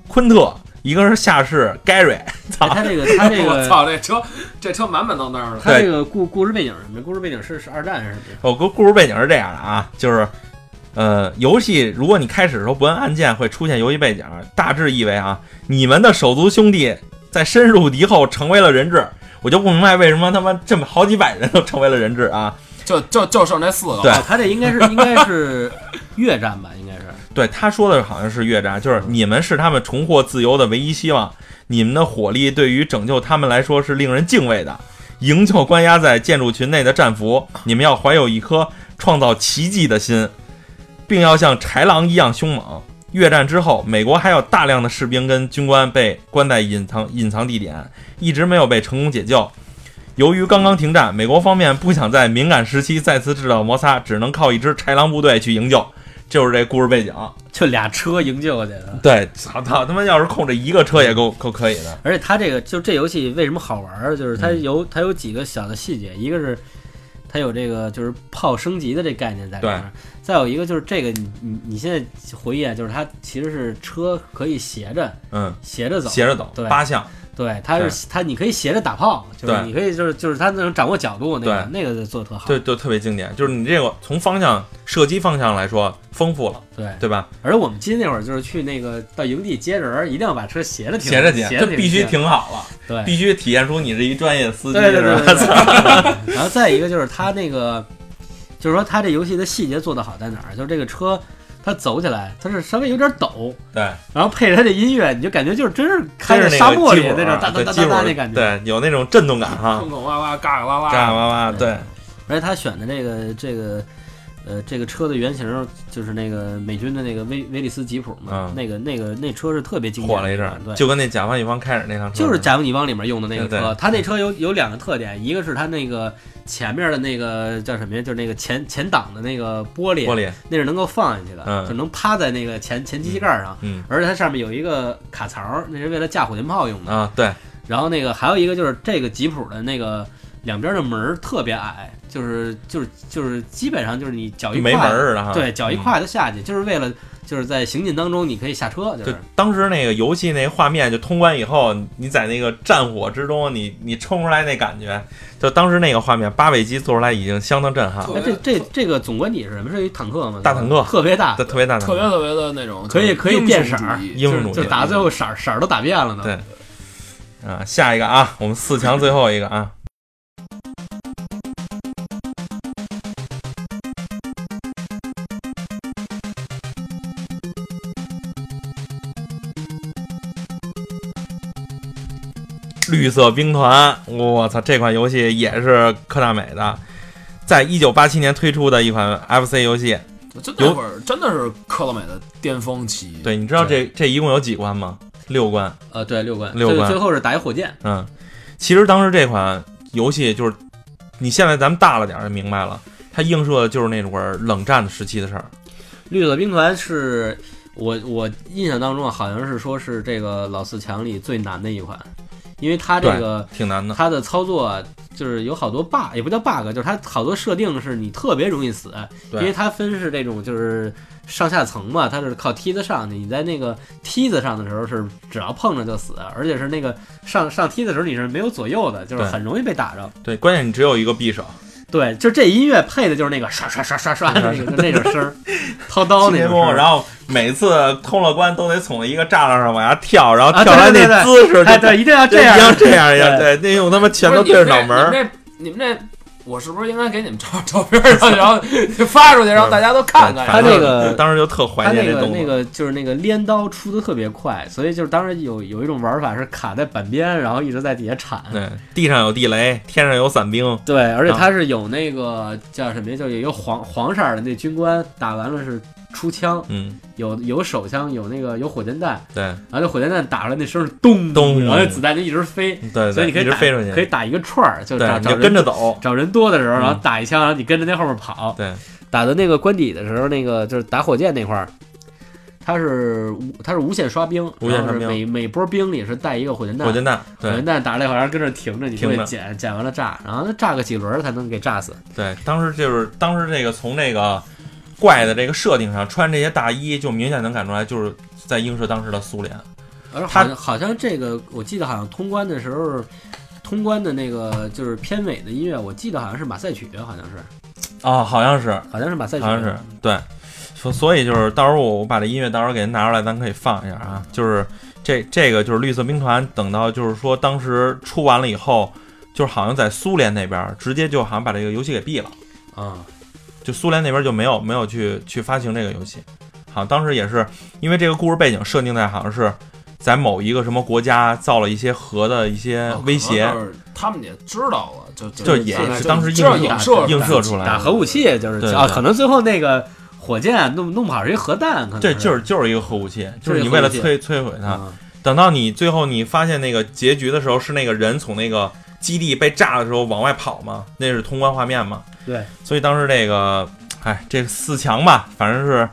Speaker 1: 昆特，一个是下士 Gary。[laughs]
Speaker 3: 哎他这个 [laughs] 他这个
Speaker 2: 我
Speaker 3: 个
Speaker 2: 操，这车这车满满当当的。
Speaker 3: 他这个故故事背景是什么？故事背景是是二战是？
Speaker 1: 我故故事背景是这样的啊，就是，呃，游戏如果你开始的时候不按按键，会出现游戏背景，大致意为啊，你们的手足兄弟在深入敌后成为了人质。我就不明白为什么他妈这么好几百人都成为了人质啊！
Speaker 2: 就就就剩这四个了。
Speaker 1: 对
Speaker 3: 哦，他这应该是应该是越战吧？应该是 [laughs]
Speaker 1: 对，他说的好像是越战，就是你们是他们重获自由的唯一希望，你们的火力对于拯救他们来说是令人敬畏的。营救关押在建筑群内的战俘，你们要怀有一颗创造奇迹的心，并要像豺狼一样凶猛。越战之后，美国还有大量的士兵跟军官被关在隐藏隐藏地点，一直没有被成功解救。由于刚刚停战，美国方面不想在敏感时期再次制造摩擦，只能靠一支豺狼部队去营救。就是这故事背景。
Speaker 3: 就俩车营救去的。
Speaker 1: 对，操操他妈要是控制一个车也够够可以的。
Speaker 3: 而且它这个就这游戏为什么好玩儿，就是它
Speaker 1: 嗯
Speaker 3: 有它有几个小的细节，一个是它有这个就是炮升级的这概念在里面儿，再有一个就是这个你你你现在回忆啊，就是它其实是车可以斜着
Speaker 1: 嗯，
Speaker 3: 斜着走，
Speaker 1: 斜着走，
Speaker 3: 对
Speaker 1: 八项。
Speaker 3: 对，它是它你可以斜着打炮，就是
Speaker 1: 对
Speaker 3: 你可以就是就是它能掌握角度那个
Speaker 1: 对
Speaker 3: 那个做的特好，
Speaker 1: 对，就特别经典。就是你这个从方向射击方向来说丰富了，
Speaker 3: 对。
Speaker 1: 对吧？
Speaker 3: 而我们今天那会儿就是去那个到营地接人儿，一定要把车斜着停，
Speaker 1: 斜着停，这必须
Speaker 3: 停，
Speaker 1: 好了，
Speaker 3: 对，
Speaker 1: 必须体现出你是一专业司机，
Speaker 3: 对对对。[laughs] 然后再一个就是它那个，就是说它这游戏的细节做得好在哪儿？就是这个车它走起来，它是稍微有点抖，
Speaker 1: 对，
Speaker 3: 然后配着它这音乐，你就感觉就是真是开着沙漠里那种哒哒哒哒哒那感觉。
Speaker 1: 对，有那种震动感哈
Speaker 2: 坑，坑洼洼，嘎嘎哇哇，
Speaker 1: 嘎嘎哇哇，对，
Speaker 3: 而且他选的这个这个。呃，这个车的原型就是那个美军的那个威威利斯吉普嘛，
Speaker 1: 嗯
Speaker 3: 那个那个那车是特别经典
Speaker 1: 火了一阵儿，
Speaker 3: 对，
Speaker 1: 就跟那甲方乙方开始那辆车
Speaker 3: 就是甲方乙方里面用的那个车，它那车有有两个特点，一个是它那个前面的那个叫什么呀？就是那个前前挡的那个玻璃，
Speaker 1: 玻璃，
Speaker 3: 那是能够放进去的，
Speaker 1: 嗯
Speaker 3: 就能趴在那个前前机器盖上，
Speaker 1: 嗯
Speaker 3: 而且它上面有一个卡槽，那是为了架火箭炮用的。
Speaker 1: 啊，对，
Speaker 3: 然后那个还有一个就是这个吉普的那个两边的门儿特别矮，就是就是就是基本上就是你脚一
Speaker 1: 没门儿似的哈，
Speaker 3: 对，脚一
Speaker 1: 嗯
Speaker 3: 跨就下去，就是为了就是在行进当中你可以下车，就
Speaker 1: 就是当时那个游戏那画面，就通关以后，你在那个战火之中，你你冲出来那感觉，就当时那个画面，八位机做出来已经相当震撼了，
Speaker 3: 哎，这这这个总官体是什么？是一坦克吗？
Speaker 1: 大坦克。
Speaker 3: 特别大，
Speaker 1: 特特别大，
Speaker 2: 特别特别的那种，
Speaker 3: 可以可以变色儿
Speaker 1: 英雄主义。
Speaker 3: 就打最后色儿色儿都打遍了呢。
Speaker 1: 对。啊，下一个啊，我们四强最后一个啊，绿色兵团，我操，这款游戏也是科大美的，在一九八七年推出的一款 FC 游戏。
Speaker 2: 就那会儿真的是科乐美的巅峰期。
Speaker 1: 对，你知道这这一共有几关吗？六关。
Speaker 3: 呃，对，六关，
Speaker 1: 六关
Speaker 3: 最最后是打一火箭，
Speaker 1: 嗯，其实当时这款游戏就是，你现在咱们大了点儿就明白了，它映射的就是那会儿冷战的时期的事儿。
Speaker 3: 绿色兵团是我我印象当中啊，好像是说是这个老四强里最难的一款，因为它这个
Speaker 1: 挺难的。
Speaker 3: 它的操作啊就是有好多 bug，也不叫 bug，就是它好多设定是你特别容易死，因为它分是这种就是上下层嘛，它是靠梯子上去，你在那个梯子上的时候是只要碰着就死，而且是那个上上梯子的时候你是没有左右的，就是很容易被打着。
Speaker 1: 对，关键你只有一个匕首。
Speaker 3: 对，就这音乐配的就是那个刷刷刷刷刷的那那种声儿，[laughs] 掏刀那种。
Speaker 1: 然后每次通了关都得从一个栅栏上往下跳，然后
Speaker 3: 啊
Speaker 1: 跳出来
Speaker 3: 对对
Speaker 1: 那姿势就
Speaker 3: 哎，对，一定要这样，
Speaker 1: 一定要这样一样，对，那用他妈拳头对着脑门
Speaker 2: 你们这你们这，我是不是应该给你们照 [laughs] 照片儿，然后然后发出去，让大家都看看？
Speaker 3: 他那个
Speaker 1: 当时就特怀
Speaker 3: 念那个
Speaker 1: 动作。
Speaker 3: 那个就是那个镰刀出的特别快，所以就是当时有有一种玩法是卡在板边，然后一直在底下铲。
Speaker 1: 对，地上有地雷，天上有伞兵，
Speaker 3: 对，而且
Speaker 1: 啊
Speaker 3: 他是有那个叫什么呀？就有一个黄黄色儿的那军官打完了是出枪，
Speaker 1: 嗯，
Speaker 3: 有有手枪，有那个有火箭弹，
Speaker 1: 对。
Speaker 3: 然后那火箭弹打出来那声是咚
Speaker 1: 咚。
Speaker 3: 然后那子弹就一直飞，
Speaker 1: 对对，
Speaker 3: 所以你可以打
Speaker 1: 一直飞出去，
Speaker 3: 可以打一个串儿，就找找人
Speaker 1: 跟着走，
Speaker 3: 找人多的时候，
Speaker 1: 嗯
Speaker 3: 然后打一枪，然后你跟着那后面跑。
Speaker 1: 对，
Speaker 3: 打到那个关底的时候，那个就是打火箭那块儿，它是无它是无限刷兵，
Speaker 1: 无限刷兵
Speaker 3: 每每波兵里是带一个火箭弹，
Speaker 1: 火箭弹，对。
Speaker 3: 火箭弹打了一会儿，跟这停着，你
Speaker 1: 就
Speaker 3: 会捡捡完了炸，然后炸个几轮才能给炸死。
Speaker 1: 对，当时就是当时这个从那个怪的这个设定上穿这些大衣，就明显能感出来，就是在映射当时的苏联。
Speaker 3: 而
Speaker 1: 它
Speaker 3: 好像好像这个，我记得好像通关的时候，通关的那个就是片尾的音乐，我记得好像是马赛曲，好像是。
Speaker 1: 啊，好像是，
Speaker 3: 好像是马赛曲，
Speaker 1: 好像是对，所所以就是到时候我我把这音乐到时候给您拿出来，咱可以放一下啊。就是这这个就是绿色兵团，等到就是说当时出完了以后，就是好像在苏联那边直接就好像把这个游戏给毙了，
Speaker 3: 啊，
Speaker 1: 就苏联那边就没有没有去去发行这个游戏。好当时也是因为这个故事背景设定在好像是在某一个什么国家造了一些核的一些威胁，
Speaker 2: 他们也知道了，就
Speaker 1: 就也
Speaker 2: 是
Speaker 1: 当时映
Speaker 2: 影射
Speaker 1: 映射出来
Speaker 3: 打核武器就是啊，
Speaker 1: 对对
Speaker 3: 可能最后那个火箭弄弄不好是一核弹，可能
Speaker 1: 这就是就是一个核武器，就是你为了摧摧毁它。
Speaker 3: 啊，
Speaker 1: 等到你最后你发现那个结局的时候，是那个人从那个基地被炸的时候往外跑嘛，那是通关画面嘛。
Speaker 3: 对，
Speaker 1: 所以当时这个，哎，这个四强吧，反正是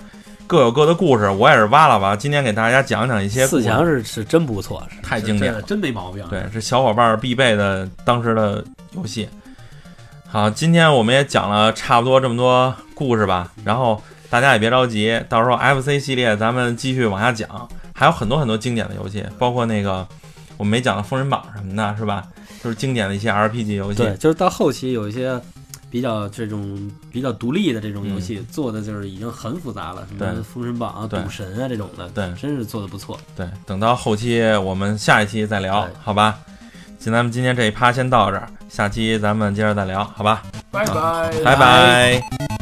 Speaker 1: 各有各的故事。我也是挖了挖，今天给大家讲讲一些
Speaker 3: 四强是是真不错，是
Speaker 1: 太经典了
Speaker 3: 真没毛病。
Speaker 1: 对，是小伙伴儿必备的当时的游戏。好，今天我们也讲了差不多这么多故事吧，然后大家也别着急，到时候 FC 系列咱们继续往下讲，还有很多很多经典的游戏，包括那个我们没讲的《封神榜》什么的，是吧？就是经典的一些 RPG 游戏。
Speaker 3: 对，就是到后期有一些比较这种比较独立的这种游戏，做的就是已经很复杂了，什么封神榜》啊、赌神啊这种的，
Speaker 1: 对。
Speaker 3: 真是做的不错。
Speaker 1: 对，等到后期我们下一期再聊，好吧？行咱们今天这一趴先到这儿，下期咱们接着再聊，好吧？
Speaker 2: 拜拜，
Speaker 1: 拜拜